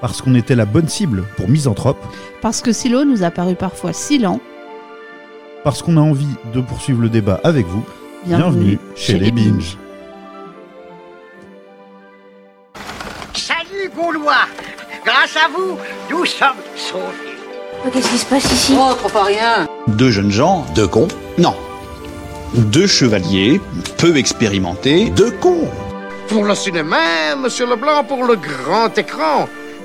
Parce qu'on était la bonne cible pour Misanthrope. Parce que Silo nous a paru parfois si lent. Parce qu'on a envie de poursuivre le débat avec vous. Bienvenue, chez, les Binges. Salut Gaulois Grâce à vous, nous sommes sauvés. Qu'est-ce qui se passe ici? Oh, trop pas rien Deux jeunes gens, deux cons Non. Deux chevaliers, peu expérimentés, deux cons. Pour le cinéma, monsieur Leblanc, pour le grand écran,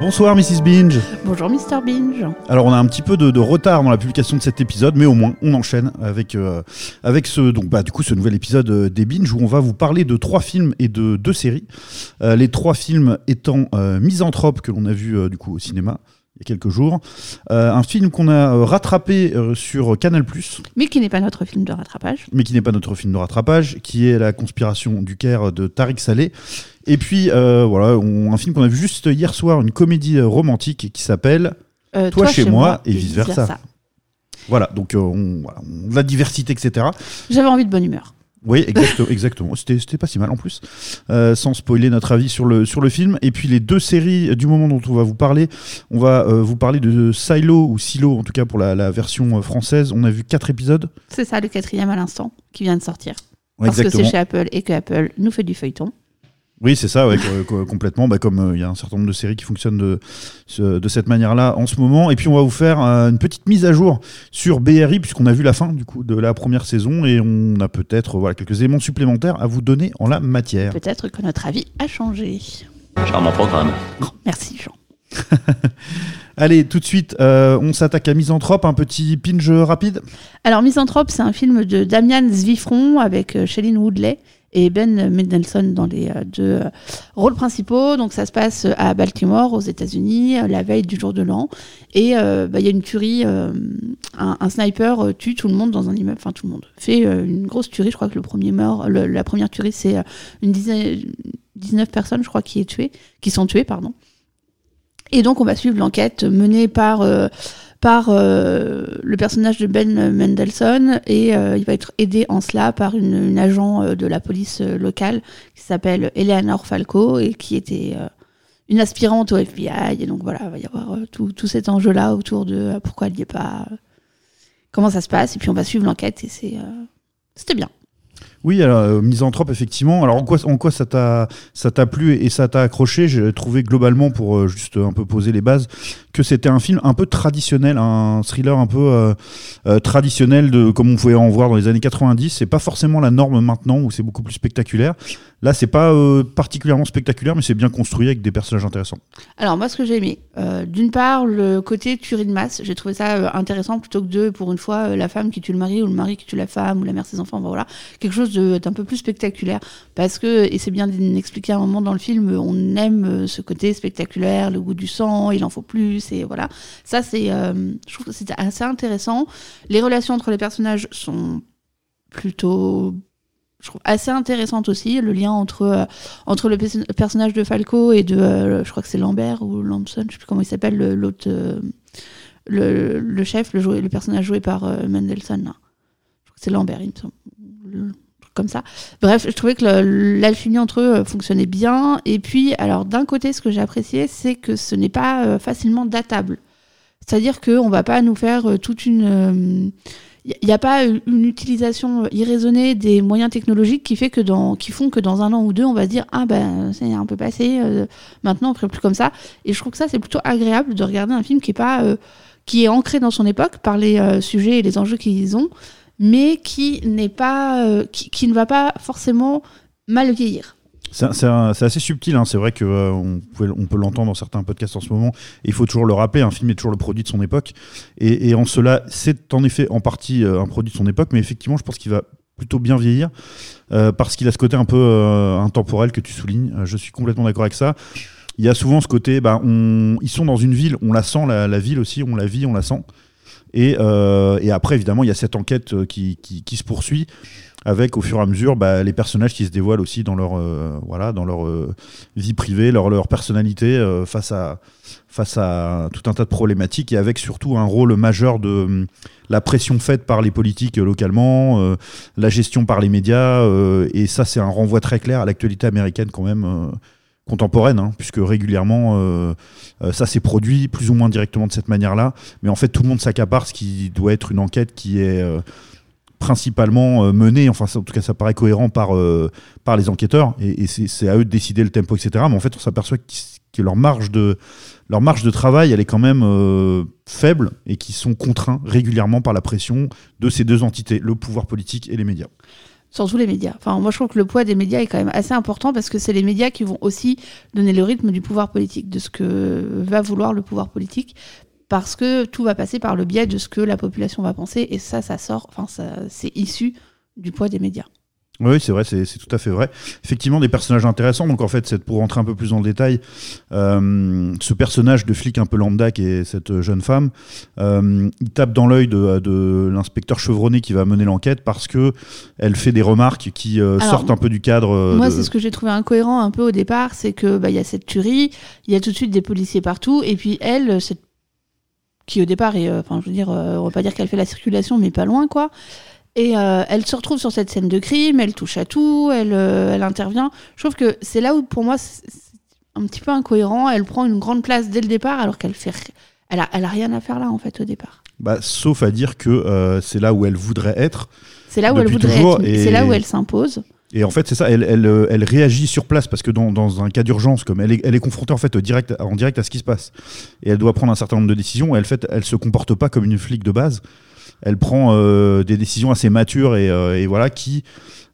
Bonsoir Mrs. Binge. Bonjour Mr. Binge. Alors on a un petit peu de, de retard dans la publication de cet épisode, mais au moins on enchaîne avec euh, avec ce donc bah du coup ce nouvel épisode euh, des Binge où on va vous parler de trois films et de deux séries. Euh, les trois films étant euh, Misanthrope que l'on a vu euh, du coup au cinéma il y a quelques jours, Euh, un film qu'on a euh, rattrapé euh, sur Canal+, Mais qui n'est pas notre film de rattrapage. mais qui n'est pas notre film de rattrapage, qui est La conspiration du Caire de Tariq Saleh. Et puis euh, voilà, on- un film qu'on a vu juste hier soir, une comédie romantique qui s'appelle Toi chez moi et vice-versa. Voilà, donc on, voilà, on- la diversité, etc. J'avais envie de bonne humeur. Oui, exact- exactement. C'était pas si mal en plus. Euh, sans spoiler notre avis sur le, sur le film. Et puis les deux séries euh, du moment dont on va vous parler, on va euh, vous parler de Silo ou Silo, en tout cas pour la, la version française. On a vu quatre épisodes. C'est ça le quatrième à l'instant qui vient de sortir. Ouais, Parce que exactement. c'est chez Apple et que Apple nous fait du feuilleton. Oui, c'est ça, ouais, complètement. Bah, comme euh, il y a un certain nombre de séries qui fonctionnent de, ce- de cette manière-là en ce moment. Et puis on va vous faire euh, une petite mise à jour sur BRI, puisqu'on a vu la fin du coup de la première saison et on a peut-être euh, voilà, quelques éléments supplémentaires à vous donner en la matière. Peut-être que notre avis a changé. Charmant programme. Merci Jean. Allez, tout de suite, euh, on s'attaque à Misanthrope, un petit pinch rapide. Alors Misanthrope, c'est un film de Damian Zvifron avec euh, Shailene Woodley et Ben Mendelsohn dans les euh, deux euh, rôles principaux. Donc ça se passe à Baltimore, aux États-Unis, euh, la veille du jour de l'an. Et euh, bah, il y a une tuerie, euh, un, sniper euh, tue tout le monde dans un immeuble, enfin tout le monde fait euh, une grosse tuerie. Je crois que le premier mort, la première tuerie, c'est euh, une dizaine, 19 personnes, je crois, qui est qui sont tuées, pardon. Et donc on va suivre l'enquête menée par euh, par euh, le personnage de Ben Mendelsohn et euh, il va être aidé en cela par une, agent euh, de la police locale qui s'appelle Eleanor Falco et qui était une aspirante au FBI et donc voilà il va y avoir tout, tout cet enjeu là autour de pourquoi elle n'y est pas comment ça se passe. Et puis on va suivre l'enquête et c'est c'était bien Oui, alors, euh, Misanthrope, effectivement. Alors, en quoi, en quoi ça t'a plu et ça t'a accroché? J'ai trouvé globalement, pour euh, juste un peu poser les bases, que c'était un film un peu traditionnel, un thriller un peu euh, traditionnel, de, comme on pouvait en voir dans les années 90. C'est pas forcément la norme maintenant, où c'est beaucoup plus spectaculaire. Là, c'est pas particulièrement spectaculaire, mais c'est bien construit avec des personnages intéressants. Alors moi, ce que j'ai aimé, d'une part, le côté tuerie de masse, j'ai trouvé ça intéressant plutôt que de, pour une fois, la femme qui tue le mari ou le mari qui tue la femme ou la mère ses enfants, voilà, quelque chose d'un peu plus spectaculaire. Parce que, et c'est bien d'expliquer à un moment dans le film, on aime euh, ce côté spectaculaire, le goût du sang, il en faut plus, et voilà. Ça, c'est, euh, je trouve que c'est assez intéressant. Les relations entre les personnages sont plutôt je trouve assez intéressante aussi le lien entre euh, entre le pers- personnage de Falco et de euh, je crois que c'est Lambert ou Lampson je sais plus comment il s'appelle le- l'autre euh, le, chef le joué, le personnage joué par euh, Mendelssohn je crois que c'est Lambert il me semble comme ça. Bref je trouvais que l'alchimie entre eux euh, fonctionnait bien. Et puis alors d'un côté ce que j'ai apprécié c'est que ce n'est pas euh, facilement datable. C'est-à-dire qu'on va pas nous faire euh, toute une il n'y a pas une utilisation irraisonnée des moyens technologiques qui fait que dans qui font que dans un an ou deux on va se dire ah ben c'est un peu passé maintenant on ferait plus comme ça. Et je trouve que ça c'est plutôt agréable de regarder un film qui est pas qui est ancré dans son époque par les sujets et les enjeux qu'ils ont mais qui n'est pas euh, qui, ne va pas forcément mal vieillir C'est assez subtil, hein. c'est vrai qu'on on pouvait- on peut l'entendre dans certains podcasts en ce moment, et il faut toujours le rappeler, un film est toujours le produit de son époque, et, en cela, c'est en effet en partie euh, un produit de son époque, mais effectivement, je pense qu'il va plutôt bien vieillir, euh, parce qu'il a ce côté un peu euh, intemporel que tu soulignes, Euh, je suis complètement d'accord avec ça. il y a souvent ce côté, bah, on, ils sont dans une ville, on la sent, la ville aussi, on la vit, on la sent. Et, euh, et après, évidemment, il y a cette enquête euh, qui, se poursuit avec, au fur et à mesure, bah, les personnages qui se dévoilent aussi dans leur, euh, voilà, dans leur vie privée, leur, leur personnalité face, à, face à tout un tas de problématiques et avec surtout un rôle majeur de hum, la pression faite par les politiques localement, la gestion par les médias. et ça, c'est un renvoi très clair à l'actualité américaine quand même. Contemporaine, hein, puisque régulièrement euh, euh, ça s'est produit plus ou moins directement de cette manière-là, mais en fait tout le monde s'accapare ce qui doit être une enquête qui est euh, principalement menée, enfin en tout cas ça paraît cohérent par, par les enquêteurs, et, c'est à eux de décider le tempo, etc. Mais en fait on s'aperçoit que leur marge de leur marge de travail elle est quand même faible et qu'ils sont contraints régulièrement par la pression de ces deux entités, le pouvoir politique et les médias. Surtout les médias. Enfin, moi, je trouve que le poids des médias est quand même assez important parce que c'est les médias qui vont aussi donner le rythme du pouvoir politique, de ce que va vouloir le pouvoir politique, parce que tout va passer par le biais de ce que la population va penser, et ça, ça sort, enfin, ça, c'est issu du poids des médias. Oui, c'est vrai, c'est tout à fait vrai. Effectivement, des personnages intéressants. Donc, en fait, pour rentrer un peu plus dans le détail, euh, ce personnage de flic un peu lambda qui est cette jeune femme, euh, il tape dans l'œil de, de l'inspecteur chevronné qui va mener l'enquête parce que elle fait des remarques qui euh, Alors, sortent un peu du cadre. Moi, de- c'est ce que j'ai trouvé incohérent un peu au départ, c'est que bah, il y a cette tuerie, il y a tout de suite des policiers partout, et puis elle, cette... qui au départ est, enfin, je veux dire, on va pas dire qu'elle fait la circulation, mais pas loin, quoi. Et euh, elle se retrouve sur cette scène de crime, elle touche à tout, elle, euh, elle intervient. Je trouve que c'est là où, pour moi, c'est un petit peu incohérent. Elle prend une grande place dès le départ, alors qu'elle fait, elle a, elle a rien à faire là, en fait, au départ. bah, sauf à dire que euh, c'est là où elle voudrait être. C'est là où elle voudrait toujours, être, et- c'est là où elle s'impose. Et en fait, c'est ça, elle, elle, elle réagit sur place parce que dans, dans un cas d'urgence, comme elle est, elle est confrontée en fait direct, en direct à ce qui se passe, et elle doit prendre un certain nombre de décisions. Et elle, fait, elle se comporte pas comme une flic de base. Elle prend euh, des décisions assez matures et, euh, voilà qui,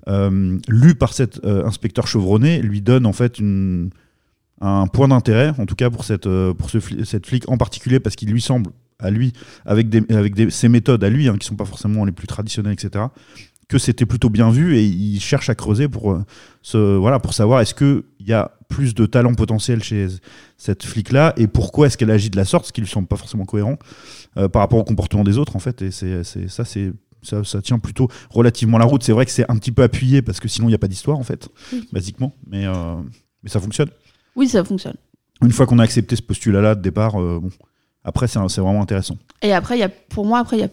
euh, lu par cet inspecteur chevronné, lui donne en fait un point d'intérêt, en tout cas pour cette, flic en particulier, parce qu'il lui semble à lui, avec, des, ses méthodes à lui, hein, qui sont pas forcément les plus traditionnelles, etc que c'était plutôt bien vu et il cherche à creuser pour, euh, ce, voilà, pour savoir est-ce qu'il y a plus de talent potentiel chez cette flic-là et pourquoi est-ce qu'elle agit de la sorte, ce qui lui semble pas forcément cohérent euh, par rapport au comportement des autres en fait. Et c'est, c'est- ça, c'est, ça, ça tient plutôt relativement la route. C'est vrai que c'est un petit peu appuyé parce que sinon il n'y a pas d'histoire en fait, Oui. basiquement. Mais, euh, mais ça fonctionne. Oui, ça fonctionne. Une fois qu'on a accepté ce postulat-là de départ, euh, bon, après c'est, vraiment intéressant. Et après, il y a, pour moi, après, il y a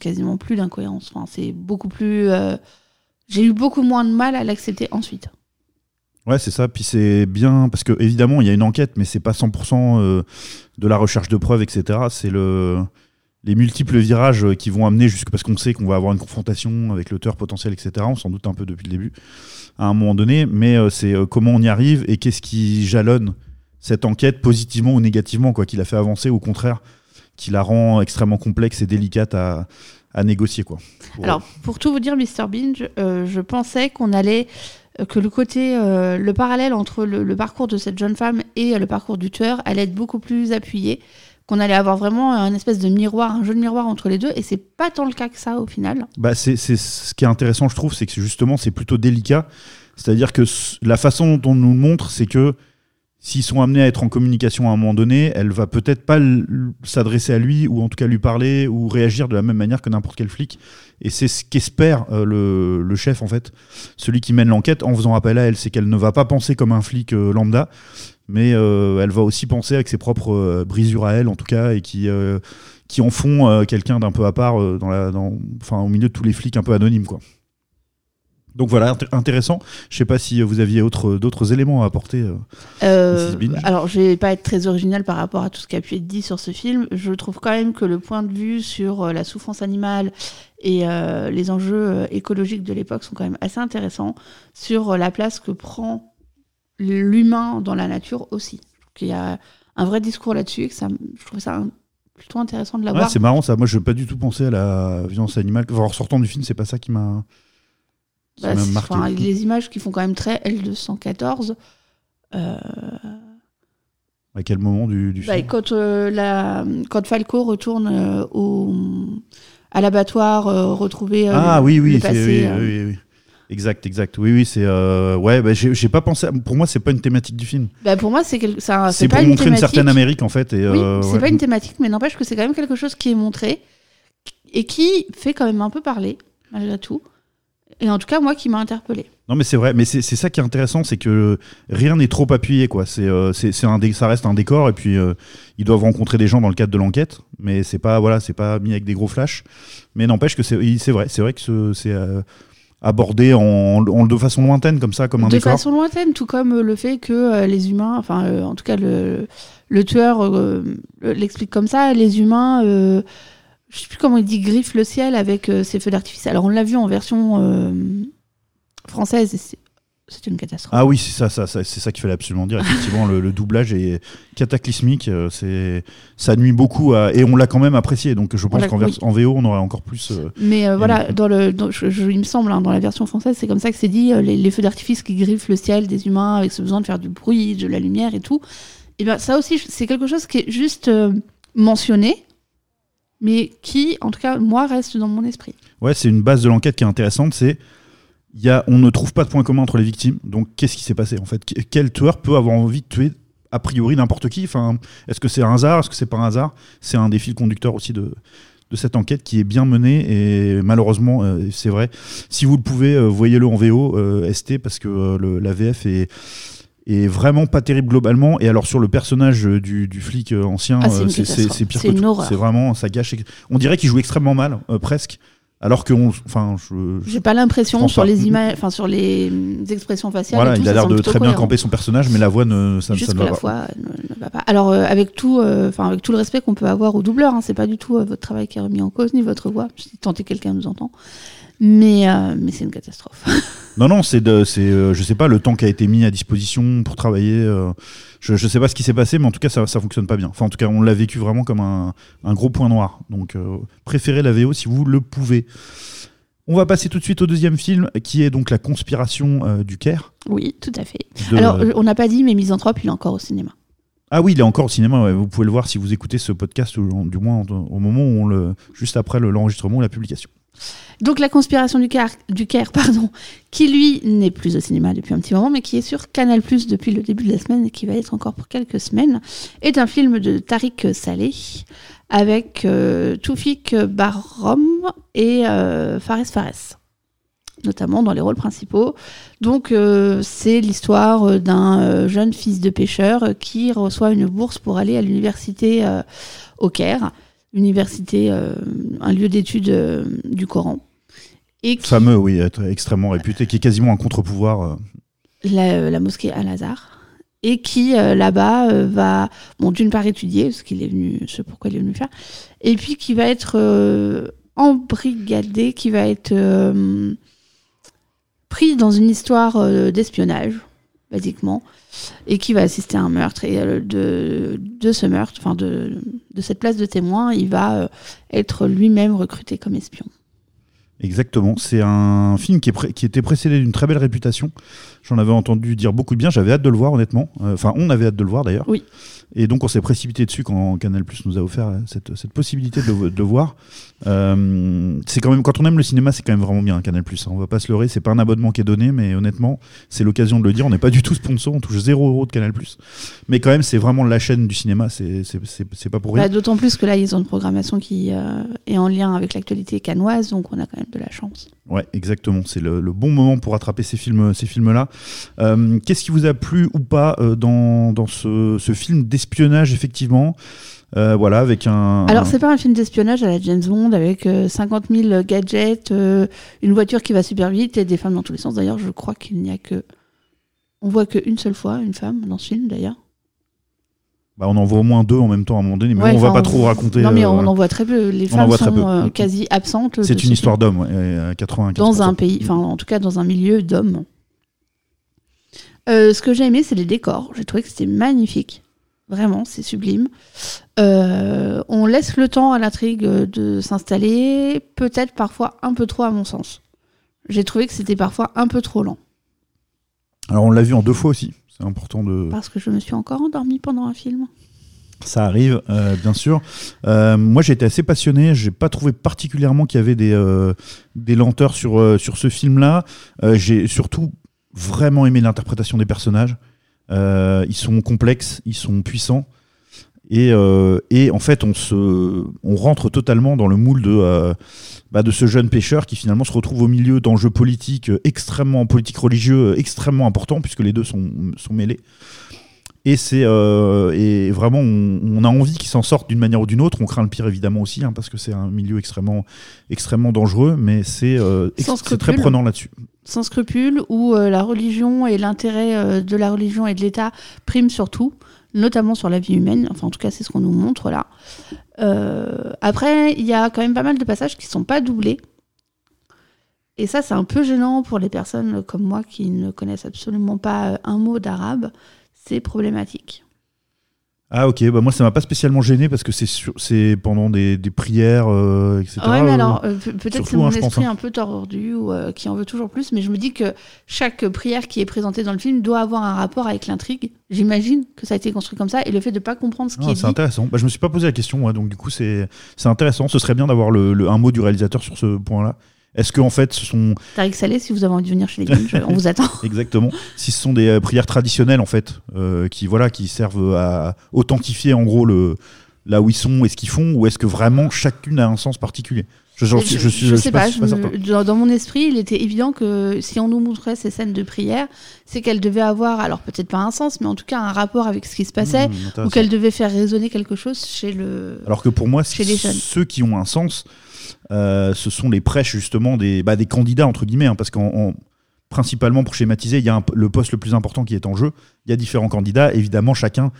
quasiment plus d'incohérence. Enfin, c'est beaucoup plus. euh, J'ai eu beaucoup moins de mal à l'accepter ensuite. Ouais, c'est ça. Puis c'est bien parce que évidemment il y a une enquête, mais c'est pas 100% euh, de la recherche de preuves, etc. C'est le les multiples virages euh, qui vont amener jusque parce qu'on sait qu'on va avoir une confrontation avec l'auteur potentiel, etc. On s'en doute un peu depuis le début à un moment donné, mais c'est comment on y arrive et qu'est-ce qui jalonne cette enquête positivement ou négativement, quoi, qui la fait avancer, ou au contraire, qui la rend extrêmement complexe et délicate à, à négocier, quoi. Pour- Alors, pour tout vous dire, Mr. Binge, euh, je pensais qu'on allait. euh, que le côté. euh, le parallèle entre le, le parcours de cette jeune femme et le parcours du tueur allait être beaucoup plus appuyé. Qu'on allait avoir vraiment un espèce de miroir, un jeu de miroir entre les deux. Et c'est pas tant le cas que ça au final. Bah, c'est, ce qui est intéressant, je trouve, c'est que justement, c'est plutôt délicat. C'est-à-dire que la façon dont on nous le montre, c'est que s'ils sont amenés à être en communication à un moment donné, elle va peut-être pas s'adresser à lui, ou en tout cas lui parler, ou réagir de la même manière que n'importe quel flic. Et c'est ce qu'espère euh, le, chef, en fait, celui qui mène l'enquête, en faisant appel à elle. C'est qu'elle ne va pas penser comme un flic euh, lambda, mais euh, elle va aussi penser avec ses propres brisures à elle, en tout cas, et qui, qui en font quelqu'un d'un peu à part, dans la, enfin, au milieu de tous les flics un peu anonymes, quoi. Donc voilà, int- intéressant. Je sais pas si vous aviez autre- d'autres éléments à apporter. euh. Euh, alors, je vais pas être très original par rapport à tout ce qui a pu être dit sur ce film. Je trouve quand même que le point de vue sur euh, la souffrance animale et euh, les enjeux euh, écologiques de l'époque sont quand même assez intéressants sur euh, la place que prend l'humain dans la nature aussi. Qu'il y a un vrai discours là-dessus que ça, je trouve ça un- plutôt intéressant de Ouais, l'avoir. c'est marrant ça. Moi, je n'ai pas du tout pensé à la violence animale. Enfin, en sortant du film, c'est pas ça qui m'a Bah, enfin, les images qui font quand même très L214. euh, À quel moment du, du Bah, film? quand, euh, la, quand Falco retourne euh, au, à l'abattoir, euh, retrouver Ah oui, oui, passé, oui, oui. Exact, exact. Oui, oui, c'est. ouais, bah, j'ai pas pensé. à- Pour moi, c'est pas une thématique du film. Bah, pour moi, c'est quel- ça- C'est pour montrer une certaine Amérique, en fait. Et, Oui, c'est ouais. pas une thématique, mais n'empêche que c'est quand même quelque chose qui est montré et qui fait quand même un peu parler, malgré tout. Et en tout cas, moi, qui m'a interpellé. Non, mais c'est vrai. Mais c'est ça qui est intéressant, c'est que rien n'est trop appuyé, quoi. C'est, euh, c'est, c'est un dé- ça reste un décor, et puis euh, ils doivent rencontrer des gens dans le cadre de l'enquête, mais c'est pas, voilà, c'est pas mis avec des gros flashs. Mais n'empêche que c'est, vrai, c'est vrai que ce- c'est euh, abordé en, en- de façon lointaine, comme ça, comme un de décor. façon lointaine, tout comme euh, le fait que les humains, enfin, en tout cas, le, le tueur l'explique comme ça, les humains, je sais plus comment il dit, griffent le ciel avec euh, ces feux d'artifice. Alors, on l'a vu en version euh, française, et c'est- une catastrophe. Ah oui, c'est ça, ça, ça- c'est ça qu'il fallait absolument dire. Effectivement, le, le doublage est cataclysmique. euh, C'est, ça nuit beaucoup à, et on l'a quand même apprécié. Donc je pense qu'en oui. VO, on aurait encore plus. euh, Mais euh, voilà, le- dans le, dans- je- je- il me semble, hein, dans la version française, c'est comme ça que c'est dit, les, les feux d'artifice qui griffent le ciel des humains avec ce besoin de faire du bruit, de la lumière et tout. Et bien ça aussi, c'est quelque chose qui est juste euh, mentionné, mais qui, en tout cas, moi, reste dans mon esprit. Ouais, c'est une base de l'enquête qui est intéressante. C'est y on ne trouve pas de point commun entre les victimes. Donc qu'est-ce qui s'est passé en fait? Qu- Quel tueur peut avoir envie de tuer a priori n'importe qui? Enfin, est-ce que c'est un hasard? Est-ce que c'est pas un hasard? C'est un des fils conducteurs aussi de de cette enquête qui est bien menée et malheureusement euh, c'est vrai si vous le pouvez euh, voyez-le en VO euh, ST parce que la VF est est vraiment pas terrible globalement et alors sur le personnage euh, du, du flic euh, ancien Ah, c'est euh, c'est pire que une tout horreur. c'est vraiment ça gâche on dirait qu'il joue extrêmement mal euh, presque alors que enfin je, J'ai pas l'impression sur pas. les images, enfin sur les hum, expressions faciales. voilà tout, il a l'air de très bien camper son personnage mais la voix ne ça, ne va la pas. foi ne, ne va pas. Alors euh, avec tout, euh, enfin avec tout le respect qu'on peut avoir au doubleur, hein, c'est pas du tout euh, votre travail qui est remis en cause ni votre voix. Si tant quelqu'un nous entend, mais mais c'est une catastrophe. Non, non, c'est de, c'est, euh, je sais pas, le temps qui a été mis à disposition pour travailler. euh, je, je sais pas ce qui s'est passé, mais en tout cas, ça, ça fonctionne pas bien. Enfin, en tout cas, on l'a vécu vraiment comme un, un gros point noir. Donc, euh, préférez la VO si vous le pouvez. On va passer tout de suite au deuxième film, qui est donc la conspiration euh, du Caire. oui, tout à fait. de- Alors on n'a pas dit, mais Misanthrope, il est encore au cinéma. Ah oui, il est encore au cinéma. ouais. Vous pouvez le voir si vous écoutez ce podcast, ou du moins au moment où on le, juste après le- l'enregistrement ou la publication. Donc la conspiration du Caire, pardon, qui lui n'est plus au cinéma depuis un petit moment, mais qui est sur Canal+ depuis le début de la semaine et qui va être encore pour quelques semaines, est un film de Tariq Saleh avec euh, Toufik Barrom et euh, Fares Fares notamment dans les rôles principaux. Donc euh, c'est l'histoire d'un euh, jeune fils de pêcheur qui reçoit une bourse pour aller à l'université au Caire, université, euh, un lieu d'étude euh, du Coran. Et qui, Fameux, oui, être extrêmement réputé, qui est quasiment un contre-pouvoir. euh. la, la mosquée Al-Azhar, et qui euh, là-bas euh, va, bon, d'une part étudier ce qu'il est venu, ce pourquoi il est venu faire, et puis qui va être euh, embrigadé, qui va être pris dans une histoire d'espionnage, basiquement, et qui va assister à un meurtre. Et euh, de, de ce meurtre, enfin de, de cette place de témoin, il va euh, être lui-même recruté comme espion. Exactement. C'est un film qui, est pré- qui était précédé d'une très belle réputation. J'en avais entendu dire beaucoup de bien. J'avais hâte de le voir, honnêtement. Euh, Enfin, on avait hâte de le voir d'ailleurs. Oui. Et donc, on s'est précipité dessus quand Canal Plus nous a offert euh, cette, cette possibilité de le, de le voir. Euh, c'est quand même, quand on aime le cinéma, c'est quand même vraiment bien un Canal Plus. On va pas se leurrer. C'est pas un abonnement qui est donné, mais honnêtement, c'est l'occasion de le dire. On n'est pas du tout sponsor. On touche 0 euros de Canal Plus. Mais quand même, c'est vraiment la chaîne du cinéma. C'est pas pour rien. Bah, D'autant plus que là, ils ont une programmation qui euh, est en lien avec l'actualité canoise, donc on a quand même de la chance. Ouais, exactement. C'est le, le bon moment pour attraper ces films, ces films-là. Euh, Qu'est-ce qui vous a plu ou pas euh, dans, dans ce, ce film d'espionnage, effectivement Euh, Voilà, avec un. Alors, c'est pas un film d'espionnage à la James Bond avec euh, 50 000 gadgets, euh, une voiture qui va super vite et des femmes dans tous les sens. D'ailleurs, je crois qu'il n'y a que. On voit qu'une seule fois une femme dans ce film, d'ailleurs. Bah, on en voit au moins deux en même temps à un moment donné, mais Ouais, on va pas trop raconter. Non, mais euh, on en voit très peu. Les femmes voit très peu. sont euh, quasi absentes. C'est ce une histoire film. d'homme, ouais, euh, 95%. Dans un pays, enfin, en tout cas, dans un milieu d'hommes. Euh, ce que j'ai aimé, c'est les décors. J'ai trouvé que c'était magnifique. Vraiment, c'est sublime. On laisse le temps à l'intrigue de s'installer, peut-être parfois un peu trop à mon sens. J'ai trouvé que c'était parfois un peu trop lent. Alors, on l'a vu en deux fois aussi. C'est important de. Parce que je me suis encore endormie pendant un film. Ça arrive, euh, bien sûr. Euh, moi, j'ai été assez passionné. J'ai pas trouvé particulièrement qu'il y avait des, euh, des lenteurs sur, sur ce film-là. J'ai surtout vraiment aimé l'interprétation des personnages. Ils sont complexes, ils sont puissants. Et, euh, et en fait, on, se, on rentre totalement dans le moule de, euh, bah, de ce jeune pêcheur qui finalement se retrouve au milieu d'enjeux politiques euh, extrêmement, politiques religieux extrêmement importants, puisque les deux sont, sont mêlés. Et c'est euh, et vraiment, on, on a envie qu'ils s'en sortent d'une manière ou d'une autre. On craint le pire évidemment aussi, hein, parce que c'est un milieu extrêmement, extrêmement dangereux, mais c'est très scrupules. prenant là-dessus. Sans scrupule, où euh, la religion et l'intérêt euh, de la religion et de l'État priment surtout, notamment sur la vie humaine. Enfin, en tout cas, c'est ce qu'on nous montre là. Euh, après, il y a quand même pas mal de passages qui sont pas doublés. Et ça, c'est un peu gênant pour les personnes comme moi qui ne connaissent absolument pas un mot d'arabe. C'est problématique. Ah ok, bah moi ça m'a pas spécialement gêné parce que c'est sur- c'est pendant des, des prières, euh, etc. Ouais, mais alors, euh, pe- peut-être c'est mon hein, esprit hein. un peu tordu ou euh, qui en veut toujours plus, mais je me dis que chaque prière qui est présentée dans le film doit avoir un rapport avec l'intrigue. J'imagine que ça a été construit comme ça, et le fait de pas comprendre ce qui Ah, est c'est dit. intéressant. Bah, je me suis pas posé la question, ouais, donc du coup c'est c'est intéressant. Ce serait bien d'avoir le, le- un mot du réalisateur sur ce point-là. Est-ce que en fait ce sont Tariq Saleh, si vous avez envie de venir chez les Guinches, on vous attend. exactement si ce sont des euh, prières traditionnelles en fait euh, qui voilà qui servent à authentifier en gros le là où ils sont et ce qu'ils font ou est-ce que vraiment chacune a un sens particulier? Je, j'en suis- je suis je je sais pas, je me- dans, dans mon esprit, il était évident que si on nous montrait ces scènes de prière, c'est qu'elles devaient avoir, alors peut-être pas un sens, mais en tout cas un rapport avec ce qui se passait, Mmh, ou qu'elles devaient faire résonner quelque chose chez le. Alors que pour moi, Chez les jeunes. ceux qui ont un sens, euh, ce sont les prêches justement des, bah, des candidats entre guillemets, hein, parce qu'en en- principalement pour schématiser, il y a le poste le plus important qui est en jeu. Il y a différents candidats, évidemment chacun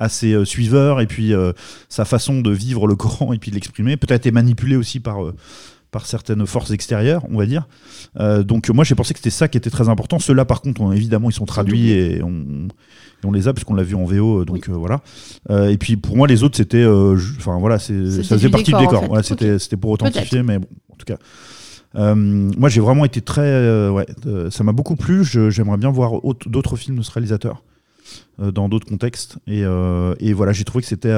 a ses euh, suiveurs et puis euh, sa façon de vivre le Coran et puis de l'exprimer peut-être est manipulé aussi par par certaines forces extérieures, on va dire. Euh, donc moi j'ai pensé que c'était ça qui était très important. Ceux-là par contre, on- évidemment, ils sont traduits et on, et on les a puisqu'on l'a vu en VO, donc euh, voilà. Euh, et puis pour moi les autres c'était, enfin voilà, ça faisait du partie décor, du en décor. fait. Voilà, c'était Ok. c'était pour authentifier, mais bon, en tout cas. Moi j'ai vraiment été très, ouais, ça m'a beaucoup plu. J'aimerais bien voir autre- d'autres films de ce réalisateur dans d'autres contextes. Et, et voilà, j'ai trouvé que c'était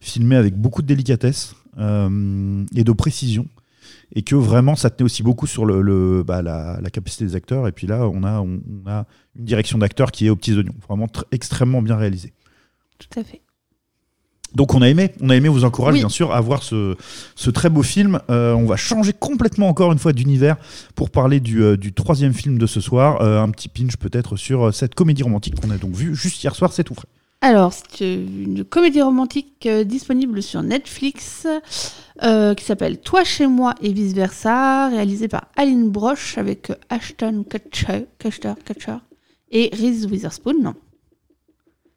filmé avec beaucoup de délicatesse et de précision. Et que vraiment, ça tenait aussi beaucoup sur le, le- bah, la, la capacité des acteurs. Et puis là, on a, on, on a une direction d'acteurs qui est aux petits oignons. Vraiment tr- extrêmement bien réalisée. Tout à fait. Donc on a aimé, on a aimé, on vous encourage Oui. bien sûr à voir ce, ce très beau film. Euh, on va changer complètement encore une fois d'univers pour parler du, euh, du troisième film de ce soir. Euh, un petit pinch peut-être sur cette comédie romantique qu'on a donc vue juste hier soir, c'est tout frais. Alors, c'est une comédie romantique euh, disponible sur Netflix euh, qui s'appelle Toi chez moi et vice-versa, réalisée par Aline Broche avec euh, Ashton Kutcher, Kutcher, Kutcher et Reese Witherspoon.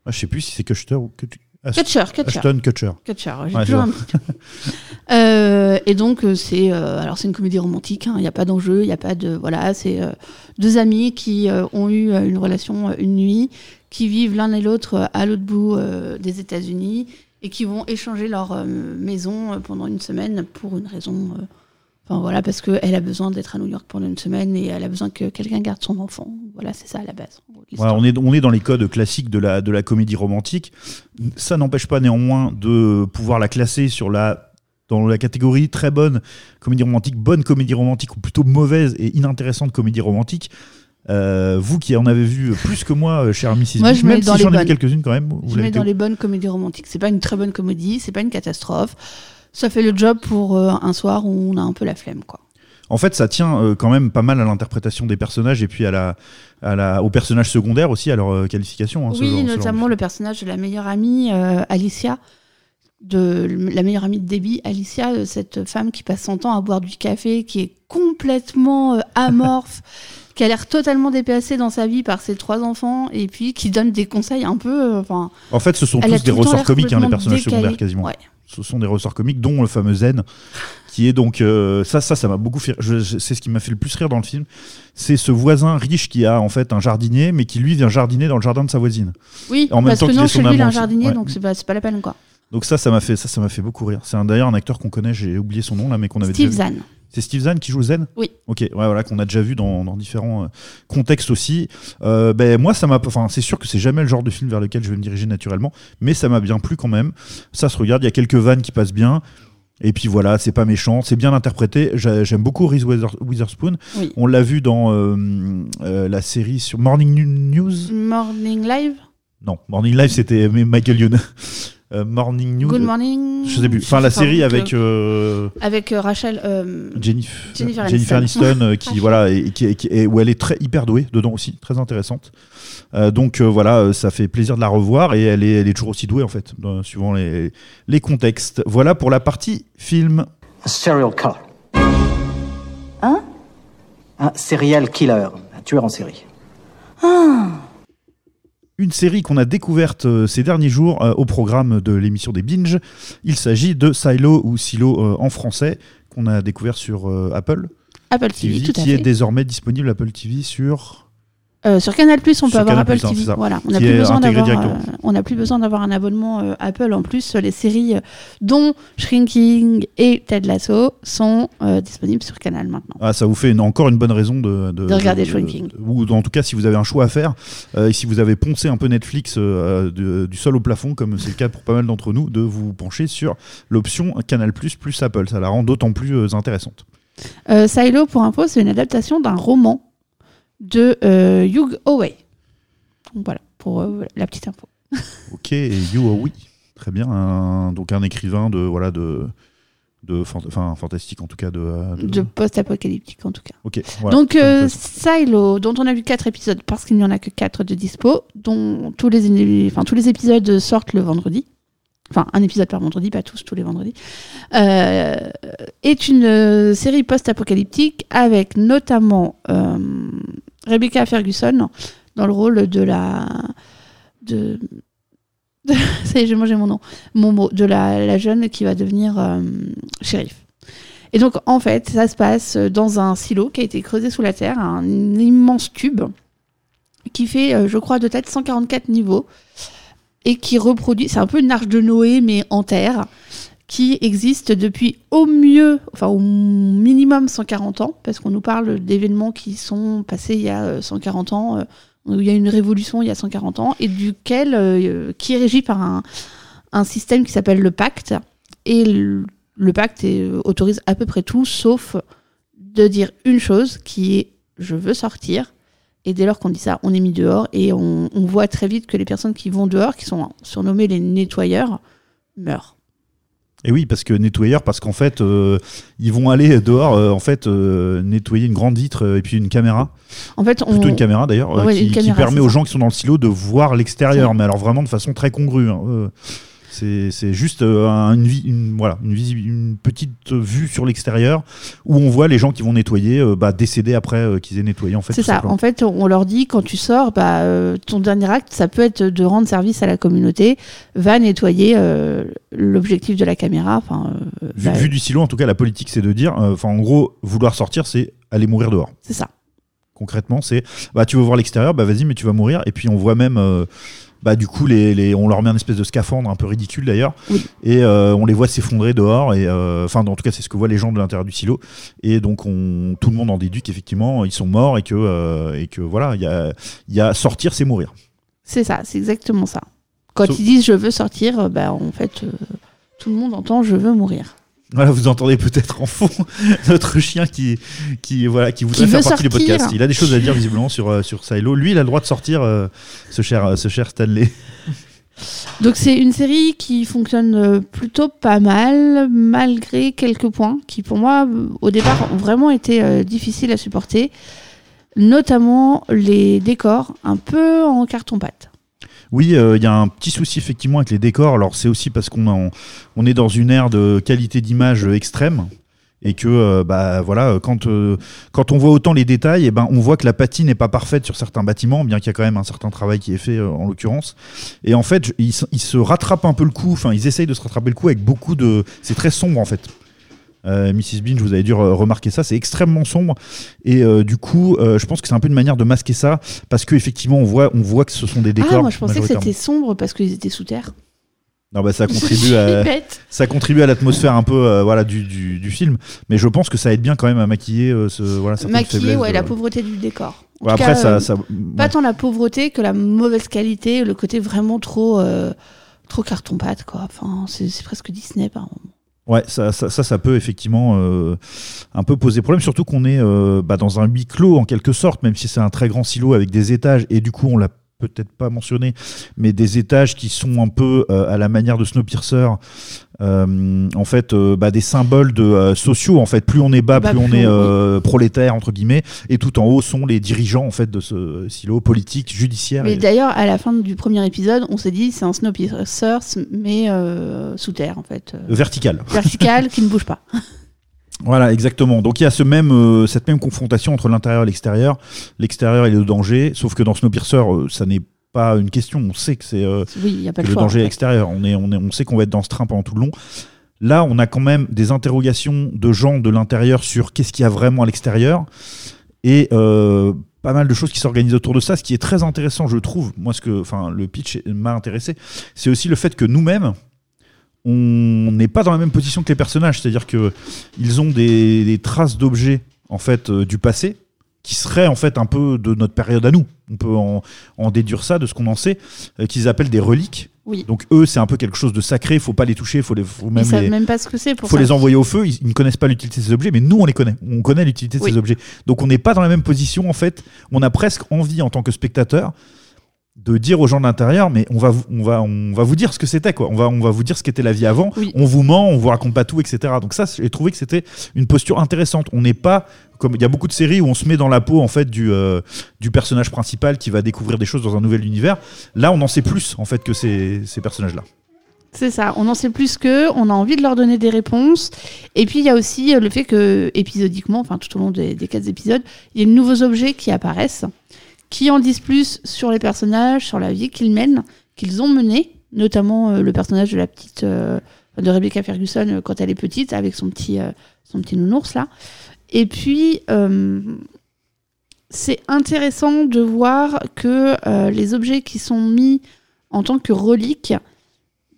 Ah, je sais plus si c'est Kutcher ou Kutcher, Kutcher. Ashton Kutcher. Kutcher, j'ai Ouais, toujours un petit. Euh, et donc c'est euh, alors c'est une comédie romantique, hein, il n'y a pas d'enjeu, il n'y a pas de voilà, c'est euh, deux amis qui ont eu une relation une nuit, qui vivent l'un et l'autre euh, à l'autre bout euh, des États-Unis et qui vont échanger leur euh, maison pendant une semaine pour une raison. Enfin voilà, parce qu'elle a besoin d'être à New York pendant une semaine et elle a besoin que quelqu'un garde son enfant. Voilà, c'est ça à la base. Voilà, on, est, on est dans les codes classiques de la, de la comédie romantique. Ça n'empêche pas néanmoins de pouvoir la classer sur la, dans la catégorie très bonne comédie romantique, bonne comédie romantique, ou plutôt mauvaise et inintéressante comédie romantique. Euh, vous qui en avez vu plus que moi, euh, cher Mrs. Moi, je mets même dans si j'en ai vu quelques-unes quand même. vous Je mets dans les bonnes comédies romantiques. C'est pas une très bonne comédie, c'est pas une catastrophe. Ça fait le job pour euh, un soir où on a un peu la flemme, quoi. En fait, ça tient euh, quand même pas mal à l'interprétation des personnages et puis à la, à la, aux personnages secondaires aussi, à leur qualification. hein, oui, genre- notamment le personnage de la meilleure amie, Alicia, de la meilleure amie de Debbie, Alicia, cette femme qui passe son temps à boire du café, qui est complètement amorphe, qui a l'air totalement dépassée dans sa vie par ses trois enfants, et puis qui donne des conseils un peu. euh, Enfin, En fait, ce sont tous des temps ressorts comiques, hein, les personnages décalé. secondaires quasiment. Ouais. Ce sont des ressorts comiques, dont le fameux Zen, qui est donc euh, ça, ça, ça m'a beaucoup fait. C'est ce qui m'a fait le plus rire dans le film. C'est ce voisin riche qui a en fait un jardinier, mais qui lui vient jardiner dans le jardin de sa voisine. oui, En parce temps que qu'il non, chez lui, il a un jardinier, Ouais. donc c'est pas, pas la peine, quoi. Donc ça, ça m'a fait ça, ça m'a fait beaucoup rire. C'est d'ailleurs un acteur qu'on connaît. J'ai oublié son nom là, mais qu'on avait Steve déjà vu. Zahn. C'est Steve Zahn qui joue Zen Oui. Ok, ouais, voilà, qu'on a déjà vu dans, dans différents euh, contextes aussi. Euh, ben, moi, ça m'a. Enfin, c'est sûr que c'est jamais le genre de film vers lequel je vais me diriger naturellement, mais ça m'a bien plu quand même. Ça se regarde, il y a quelques vannes qui passent bien. Et puis voilà, c'est pas méchant, c'est bien interprété. J'a- J'aime beaucoup Reese Wither- Witherspoon. Oui. On l'a vu dans euh, euh, la série sur Morning News. Morning Live? Non, Morning Live, c'était Michael Youn. Euh, Morning News. Good Morning. Je sais plus. Enfin, la série avec. euh, Avec euh, Rachel. euh, Jennifer, Jennifer Aniston, Aniston. qui voilà et, qui, qui- et où elle est très hyper douée dedans aussi très intéressante Euh, donc euh, voilà ça fait plaisir de la revoir et elle est, elle est toujours aussi douée en fait suivant les, les contextes voilà pour la partie film Un serial killer. Hein? Un serial killer, un tueur en série. Une série qu'on a découverte euh, ces derniers jours euh, au programme de l'émission des Binge il s'agit de Silo ou Silo euh, en français qu'on a découvert sur Apple Apple TV, TV tout à qui est fait. désormais disponible Apple TV sur Euh, sur Canal Plus, on peut Sur avoir Canal+, Apple hein, TV. Voilà, on n'a plus besoin d'avoir. euh, on n'a plus besoin d'avoir un abonnement euh, Apple. En plus, les séries dont Shrinking et Ted Lasso sont disponibles sur Canal maintenant. Ah, ça vous fait une- encore une bonne raison de, De regarder Shrinking. Ou en tout cas, si vous avez un choix à faire, et si vous avez poncé un peu Netflix du sol au plafond, comme c'est le cas pour pas mal d'entre nous, de vous pencher sur l'option Canal plus Apple. Ça la rend d'autant plus intéressante. Silo, pour info, c'est une adaptation d'un roman de euh, Hugh Howey. Donc voilà, pour euh, la petite info. Ok, oh oui, très bien. Un- donc un écrivain de voilà de de enfin fantastique en tout cas de. euh, de- De post-apocalyptique en tout cas. Ok. voilà. Donc euh. Silo, dont on a vu quatre épisodes parce qu'il n'y en a que quatre de dispo, dont tous les, enfin, tous les épisodes sortent le vendredi. Enfin, un épisode par vendredi, pas tous, tous les vendredis. Euh, est une euh, série post-apocalyptique avec notamment euh, Rebecca Ferguson dans le rôle de la. De, j'ai mon nom. Mon mot. De la, jeune qui va devenir euh, shérif. Et donc, en fait, ça se passe dans un silo qui a été creusé sous la terre, un immense tube qui fait, euh, je crois, de tête 144 niveaux et qui reproduit. C'est un peu une arche de Noé, mais en terre, qui existe depuis au mieux, enfin au minimum 140 ans, parce qu'on nous parle d'événements qui sont passés il y a euh, 140 ans, euh, où il y a une révolution il y a 140 ans, et duquel, euh, qui est régi par un, un système qui s'appelle le pacte. Et le, pacte euh, autorise à peu près tout, sauf de dire une chose qui est je veux sortir. Et dès lors qu'on dit ça, on est mis dehors et on, on voit très vite que les personnes qui vont dehors, qui sont surnommées les nettoyeurs, meurent. Et oui, parce que nettoyeur, parce qu'en fait, euh, ils vont aller dehors, euh, en fait, euh, nettoyer une grande vitre et puis une caméra. En fait, on... Plutôt une caméra d'ailleurs, Ouais, qui, permet aux ça. gens qui sont dans le silo de voir l'extérieur, mais alors vraiment de façon très congrue. hein. C'est juste euh, un- une, voilà, une, petite vue sur l'extérieur où on voit les gens qui vont nettoyer euh, bah, décéder après euh, qu'ils aient nettoyé. En fait, C'est ça. simplement. En fait, on leur dit quand tu sors, bah, ton dernier acte, ça peut être de rendre service à la communauté, va nettoyer euh, l'objectif de la caméra. Enfin, euh, Vu, bah, vu du silo, en tout cas, la politique, c'est de dire, enfin, en gros, vouloir sortir, c'est aller mourir dehors. c'est ça. Concrètement, c'est, bah, tu veux voir l'extérieur, bah, vas-y, mais tu vas mourir. Et puis, on voit même, euh, bah, du coup, les, les- on leur met un espèce de scaphandre un peu ridicule d'ailleurs, Oui. et euh, on les voit s'effondrer dehors. Et euh, enfin, en tout cas, c'est ce que voient les gens de l'intérieur du silo. Et donc, on, tout le monde en déduit qu'effectivement, ils sont morts et que, euh, et que voilà, il y a, il y a sortir, c'est mourir. C'est ça. C'est exactement ça. Quand ils disent je veux sortir, bah, en fait, tout le monde entend je veux mourir. Voilà, vous entendez peut-être en fond notre chien qui, qui, voilà, qui voudrait Qui faire partie du podcast. Il a des choses à dire visiblement sur, euh, sur Silo. Lui, il a le droit de sortir, euh, ce, cher, ce cher Stanley. Donc c'est une série qui fonctionne euh, plutôt pas mal, malgré quelques points qui pour moi euh, au départ ont vraiment été euh, difficiles à supporter, notamment les décors un peu en carton-pâte. Oui, euh, il y a un petit souci effectivement avec les décors. Alors c'est aussi parce qu'on est dans une ère de qualité d'image extrême et que euh, bah voilà quand euh, quand on voit autant les détails et ben on voit que la patine n'est pas parfaite sur certains bâtiments bien qu'il y a quand même un certain travail qui est fait en l'occurrence et en fait ils, ils se rattrapent un peu le coup enfin ils essayent de se rattraper le coup avec beaucoup de c'est très sombre en fait euh, Mrs Bean, je vous avais dû re- remarquer ça, c'est extrêmement sombre et euh, du coup, euh, je pense que c'est un peu une manière de masquer ça parce que effectivement, on voit, on voit que ce sont des décors. ah moi je pensais que c'était sombre parce qu'ils étaient sous terre. Non, bah, ça contribue à, ça contribue à l'atmosphère un peu euh, voilà, du, du, du film. Mais je pense que ça aide bien quand même à maquiller euh, ce, voilà, Maquiller, ouais, de- la pauvreté du décor. En Ouais, tout après, cas, ça. euh, ça Pas tant la pauvreté que la mauvaise qualité, le côté vraiment trop, trop carton-pâte, quoi. Enfin, c'est c'est presque Disney, par moment. Ouais, ça, ça, ça, peut effectivement euh, un peu poser problème, surtout qu'on est euh, bah, dans un huis clos en quelque sorte, même si c'est un très grand silo avec des étages, et du coup on l'a peut-être pas mentionné, mais des étages qui sont un peu euh, à la manière de Snowpiercer, euh, en fait, euh, bah, des symboles de sociaux. En fait, plus on est bas, Bah, plus on est prolétaire entre guillemets, et tout en haut sont les dirigeants en fait de ce silo politique, judiciaire. Mais et- d'ailleurs, à la fin du premier épisode, on s'est dit c'est un Snowpiercer, mais sous terre, en fait. vertical. vertical, qui ne bouge pas. Voilà, exactement. Donc il y a ce même, euh, cette même confrontation entre l'intérieur et l'extérieur. L'extérieur est le danger, sauf que dans Snowpiercer, euh, ça n'est pas une question. On sait que c'est euh, Oui, le choix. danger en est fait. extérieur. On, est, on, est, on sait qu'on va être dans ce train pendant tout le long. Là, on a quand même des interrogations de gens de l'intérieur sur qu'est-ce qu'il y a vraiment à l'extérieur. Et pas mal de choses qui s'organisent autour de ça. Ce qui est très intéressant, je trouve, moi, ce que, enfin, le pitch m'a intéressé, c'est aussi le fait que nous-mêmes, on n'est pas dans la même position que les personnages. C'est-à-dire que ils ont des, des traces d'objets en fait euh, du passé qui seraient en fait un peu de notre période à nous. On peut en, en déduire ça de ce qu'on en sait, euh, qu'ils appellent des reliques. Oui. Donc eux, c'est un peu quelque chose de sacré. Faut pas les toucher. Faut les, faut Ils même savent les, même pas ce que c'est pour faut ça. les envoyer au feu. Ils, ils ne connaissent pas l'utilité de ces objets, mais nous, on les connaît. On connaît l'utilité de Oui. ces objets. Donc on n'est pas dans la même position en fait. On a presque envie en tant que spectateur de dire aux gens de l'intérieur, mais on va, vous- on va, on va vous dire ce que c'était, quoi. On va, on va vous dire ce qu'était la vie avant. Oui. On vous ment, on vous raconte pas tout, etc. Donc ça, j'ai trouvé que c'était une posture intéressante. On n'est pas comme il y a beaucoup de séries où on se met dans la peau en fait du, euh, du personnage principal qui va découvrir des choses dans un nouvel univers. Là, on en sait plus en fait que ces, ces personnages-là. C'est ça, on en sait plus qu'eux, on a envie de leur donner des réponses. Et puis il y a aussi euh, le fait que, épisodiquement, enfin tout au long des, des quatre épisodes, il y a de nouveaux objets qui apparaissent, qui en disent plus sur les personnages, sur la vie qu'ils mènent, qu'ils ont menée, notamment euh, le personnage de la petite, euh, de Rebecca Ferguson euh, quand elle est petite, avec son petit, euh, son petit nounours là. Et puis, c'est intéressant de voir que les objets qui sont mis en tant que reliques,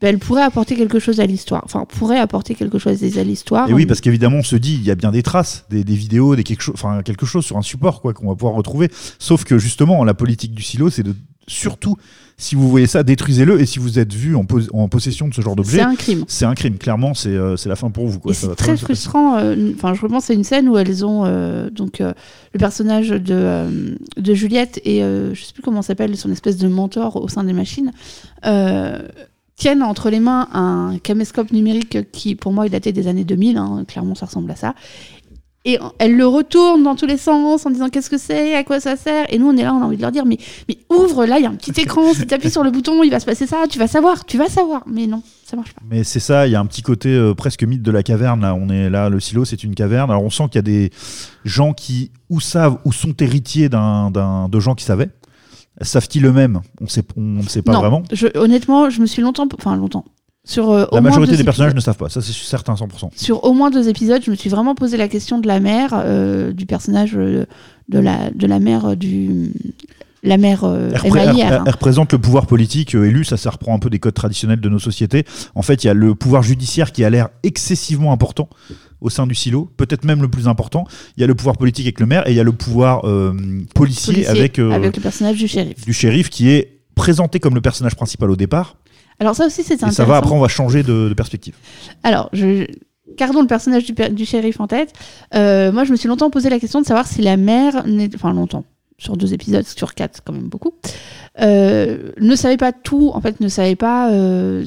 elles pourraient apporter quelque chose à l'histoire. Enfin, pourraient apporter quelque chose à l'histoire. Et oui, parce qu'évidemment, on se dit, il y a bien des traces, des, des vidéos, des quelque, chose, enfin, quelque chose sur un support quoi qu'on va pouvoir retrouver. Sauf que justement, la politique du silo, c'est de surtout, si vous voyez ça, détruisez-le. Et si vous êtes vu en, pos- en possession de ce genre d'objet, c'est un crime. c'est un crime. Clairement, c'est euh, la fin pour vous. C'est très frustrant. euh, Enfin, je repense à une scène où elles ont euh, donc euh, le personnage de, euh, de Juliette et euh, je sais plus comment s'appelle son espèce de mentor au sein des machines euh, tiennent entre les mains un caméscope numérique qui, pour moi, est daté des années 2000. hein, clairement, ça ressemble à ça. Et elles le retournent dans tous les sens en disant qu'est-ce que c'est, à quoi ça sert? Et nous, on est là, on a envie de leur dire mais, mais ouvre, là, il y a un petit écran. si tu appuies sur le bouton, il va se passer ça. Tu vas savoir, tu vas savoir. Mais non, ça marche pas. Mais c'est ça, il y a un petit côté euh, presque mythe de la caverne. Là, on est là, le silo, c'est une caverne. Alors, on sent qu'il y a des gens qui ou savent ou sont héritiers d'un, d'un- de gens qui savaient. Savent-ils eux-mêmes? On sait, on ne sait pas non, vraiment. je- honnêtement, je me suis longtemps, enfin longtemps, sur euh, La majorité des personnages ne savent pas. Ça, c'est certain, 100%. sur au moins deux épisodes, je me suis vraiment posé la question de la mère, euh, du personnage euh, de la de la mère du la mère Elle, elle- hein. elle représente le pouvoir politique élu, ça, ça reprend un peu des codes traditionnels de nos sociétés. En fait, il y a le pouvoir judiciaire qui a l'air excessivement important au sein du silo, peut-être même le plus important. Il y a le pouvoir politique avec le maire et il y a le pouvoir euh, policier, policier, avec, euh, avec le personnage du shérif. du shérif qui est présenté comme le personnage principal au départ. Alors ça aussi c'est Et intéressant. ça va après, on va changer de, de perspective. Alors, je... gardons le personnage du, shérif en tête. Euh, moi, je me suis longtemps posé la question de savoir si la mère, enfin longtemps, sur deux épisodes, sur quatre, quand même beaucoup, euh, ne savait pas tout, en fait, ne savait pas euh,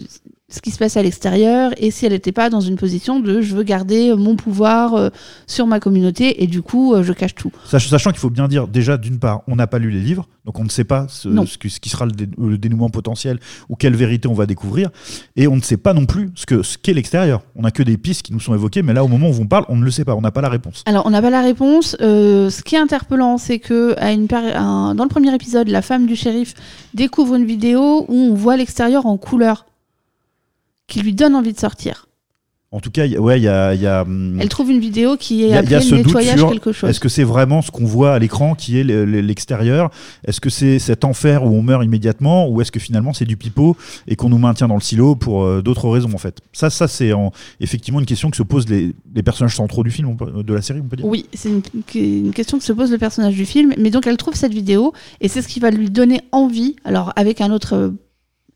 ce qui se passe à l'extérieur et si elle n'était pas dans une position de je veux garder mon pouvoir euh, sur ma communauté et du coup, euh, je cache tout. Sach- Sachant qu'il faut bien dire, déjà, d'une part, on n'a pas lu les livres, donc on ne sait pas ce, qui, ce qui sera le, dé- le dénouement potentiel ou quelle vérité on va découvrir. Et on ne sait pas non plus ce qu'est ce l'extérieur. On n'a que des pistes qui nous sont évoquées, mais là, au moment où on parle, on ne le sait pas, on n'a pas la réponse. Alors, on n'a pas la réponse. Euh, ce qui est interpellant, c'est que à une un- dans le premier épisode, la femme du shérif découvre une vidéo où on voit l'extérieur en couleur, qui lui donne envie de sortir. En tout cas, y ouais, il y a, il y a, hum, Elle trouve une vidéo qui est y a- y a ce nettoyage sur quelque chose. Est-ce que c'est vraiment ce qu'on voit à l'écran qui est le- le- l'extérieur? Est-ce que c'est cet enfer où on meurt immédiatement ou est-ce que finalement c'est du pipeau et qu'on nous maintient dans le silo pour euh, d'autres raisons en fait? Ça, ça c'est en- effectivement une question que se posent les, les personnages centraux du film, peut- de la série, on peut dire. Oui, c'est une, une question que se pose le personnage du film. Mais donc elle trouve cette vidéo et c'est ce qui va lui donner envie, alors avec un autre euh,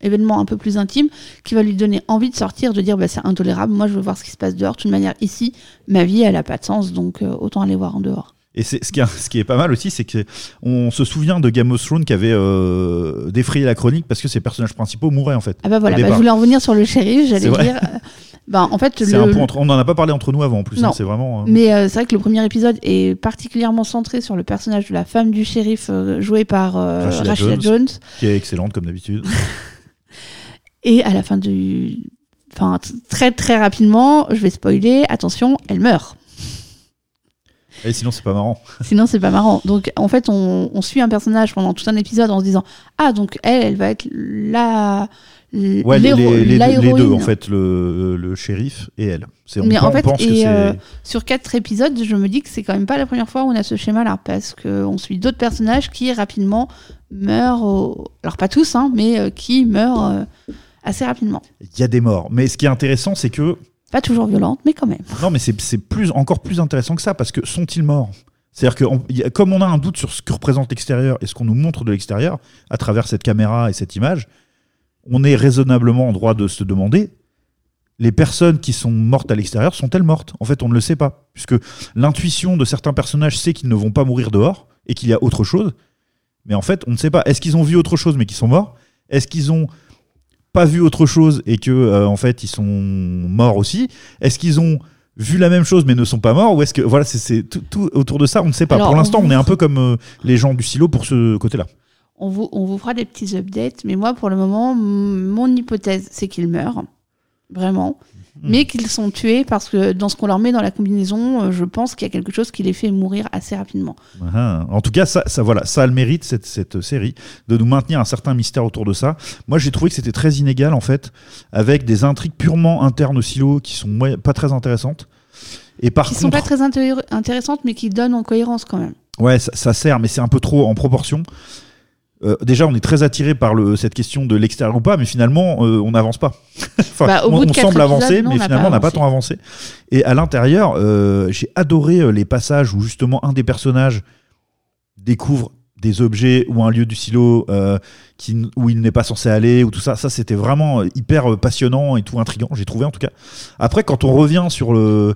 événement un peu plus intime, qui va lui donner envie de sortir, de dire bah, c'est intolérable, moi je veux voir ce qui se passe dehors. De toute manière, ici, ma vie, elle a pas de sens, donc euh, autant aller voir en dehors. Et c'est ce qui, est, ce qui est pas mal aussi, c'est que on se souvient de Game of Thrones qui avait euh, défrayé la chronique parce que ses personnages principaux mouraient en fait. Ah bah voilà, bah, je voulais en revenir sur le shérif, j'allais dire. bah, en fait, le, un point entre- on n'en a pas parlé entre nous avant en plus. hein, Non. c'est vraiment. euh, Mais euh, c'est vrai que le premier épisode est particulièrement centré sur le personnage de la femme du shérif euh, jouée par Jones. Jones. qui est excellente comme d'habitude. Et à la fin du. Enfin, très très rapidement, je vais spoiler, attention, elle meurt. Et sinon, c'est pas marrant. Sinon, c'est pas marrant. Donc, en fait, on, on suit un personnage pendant tout un épisode en se disant Ah, donc elle, elle va être la. Ouais, les, les- les- deux, en fait, le, le shérif et elle. C'est- On, Mais en fait, pense et, euh, sur quatre épisodes, je me dis que c'est quand même pas la première fois où on a ce schéma-là, parce qu'on suit d'autres personnages qui rapidement meurent, au- alors pas tous, hein, mais euh, qui meurent euh, assez rapidement. Il y a des morts. Mais ce qui est intéressant, c'est que. Pas toujours violente, mais quand même. Non, mais c'est plus, encore plus intéressant que ça, parce que sont-ils morts? C'est-à-dire que, on- il y a- comme on a un doute sur ce que représente l'extérieur et ce qu'on nous montre de l'extérieur, à travers cette caméra et cette image, on est raisonnablement en droit de se demander les personnes qui sont mortes à l'extérieur sont-elles mortes? En fait, on ne le sait pas, puisque l'intuition de certains personnages sait qu'ils ne vont pas mourir dehors et qu'il y a autre chose. Mais en fait, on ne sait pas. Est-ce qu'ils ont vu autre chose mais qu'ils sont morts? Est-ce qu'ils ont pas vu autre chose et que euh, en fait ils sont morts aussi Est-ce qu'ils ont vu la même chose mais ne sont pas morts ou est-ce que voilà c'est- tout, tout autour de ça on ne sait pas. Alors, Pour l'instant, on vous- est un peu comme euh, les gens du silo pour ce côté-là. On vous, on vous fera des petits updates, mais moi, pour le moment, mon hypothèse, c'est qu'ils meurent, vraiment. Mais qu'ils sont tués parce que dans ce qu'on leur met dans la combinaison, euh, je pense qu'il y a quelque chose qui les fait mourir assez rapidement. Ah, En tout cas, ça, ça, voilà, ça a le mérite, cette, cette série, de nous maintenir un certain mystère autour de ça. Moi, j'ai trouvé que c'était très inégal, en fait, avec des intrigues purement internes au silo qui sont pas très intéressantes. Et par qui contre, sont pas très intér- intéressantes, mais qui donnent en cohérence quand même. ouais, ça, ça sert, mais c'est un peu trop en proportion. Euh, déjà, on est très attiré par le, cette question de l'extérieur ou pas, mais finalement, euh, on n'avance pas. Enfin, Bah, on, semble avancer, non, mais on finalement, on n'a pas tant avancé. Et à l'intérieur, euh, j'ai adoré les passages où justement un des personnages découvre des objets ou un lieu du silo qui, où il n'est pas censé aller ou tout ça. Ça, c'était vraiment hyper passionnant et tout intrigant, j'ai trouvé en tout cas. Après, quand on revient sur le,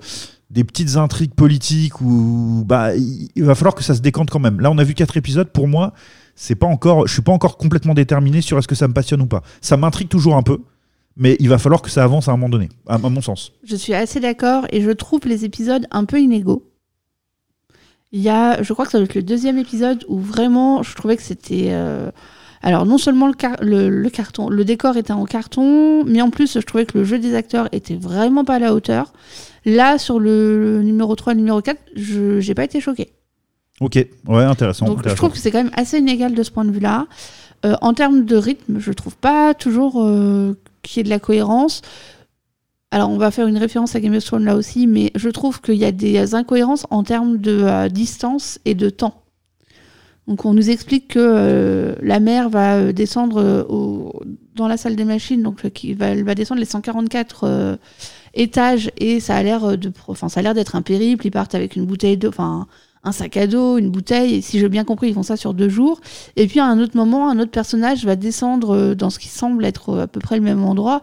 des petites intrigues politiques où bah, il, il va falloir que ça se décante quand même. Là, on a vu quatre épisodes. Pour moi, c'est pas encore, je suis pas encore complètement déterminé sur est-ce que ça me passionne ou pas. Ça m'intrigue toujours un peu, mais il va falloir que ça avance à un moment donné, à, mon sens. Je suis assez d'accord et je trouve les épisodes un peu inégaux. Il y a, je crois que ça doit être le deuxième épisode où vraiment je trouvais que c'était. euh, Alors, non seulement le, car- le, le carton, le décor était en carton, mais en plus, je trouvais que le jeu des acteurs était vraiment pas à la hauteur. Là, sur le, numéro 3 et le numéro 4, je j'ai pas été choquée. Ok, ouais, intéressant. Donc, je trouve que c'est quand même assez inégal de ce point de vue-là. Euh, en termes de rythme, je trouve pas toujours euh, qu'il y ait de la cohérence. Alors, on va faire une référence à Game of Thrones là aussi, mais je trouve qu'il y a des incohérences en termes de euh, distance et de temps. Donc, on nous explique que la mère va descendre au- dans la salle des machines, donc qui va, elle va descendre les 144 euh, étages, et ça a l'air de, enfin, ça a l'air d'être un périple. Ils partent avec une bouteille d'eau, enfin, un sac à dos, une bouteille. Et si j'ai bien compris, ils font ça sur deux jours. Et puis à un autre moment, un autre personnage va descendre euh, dans ce qui semble être euh, à peu près le même endroit.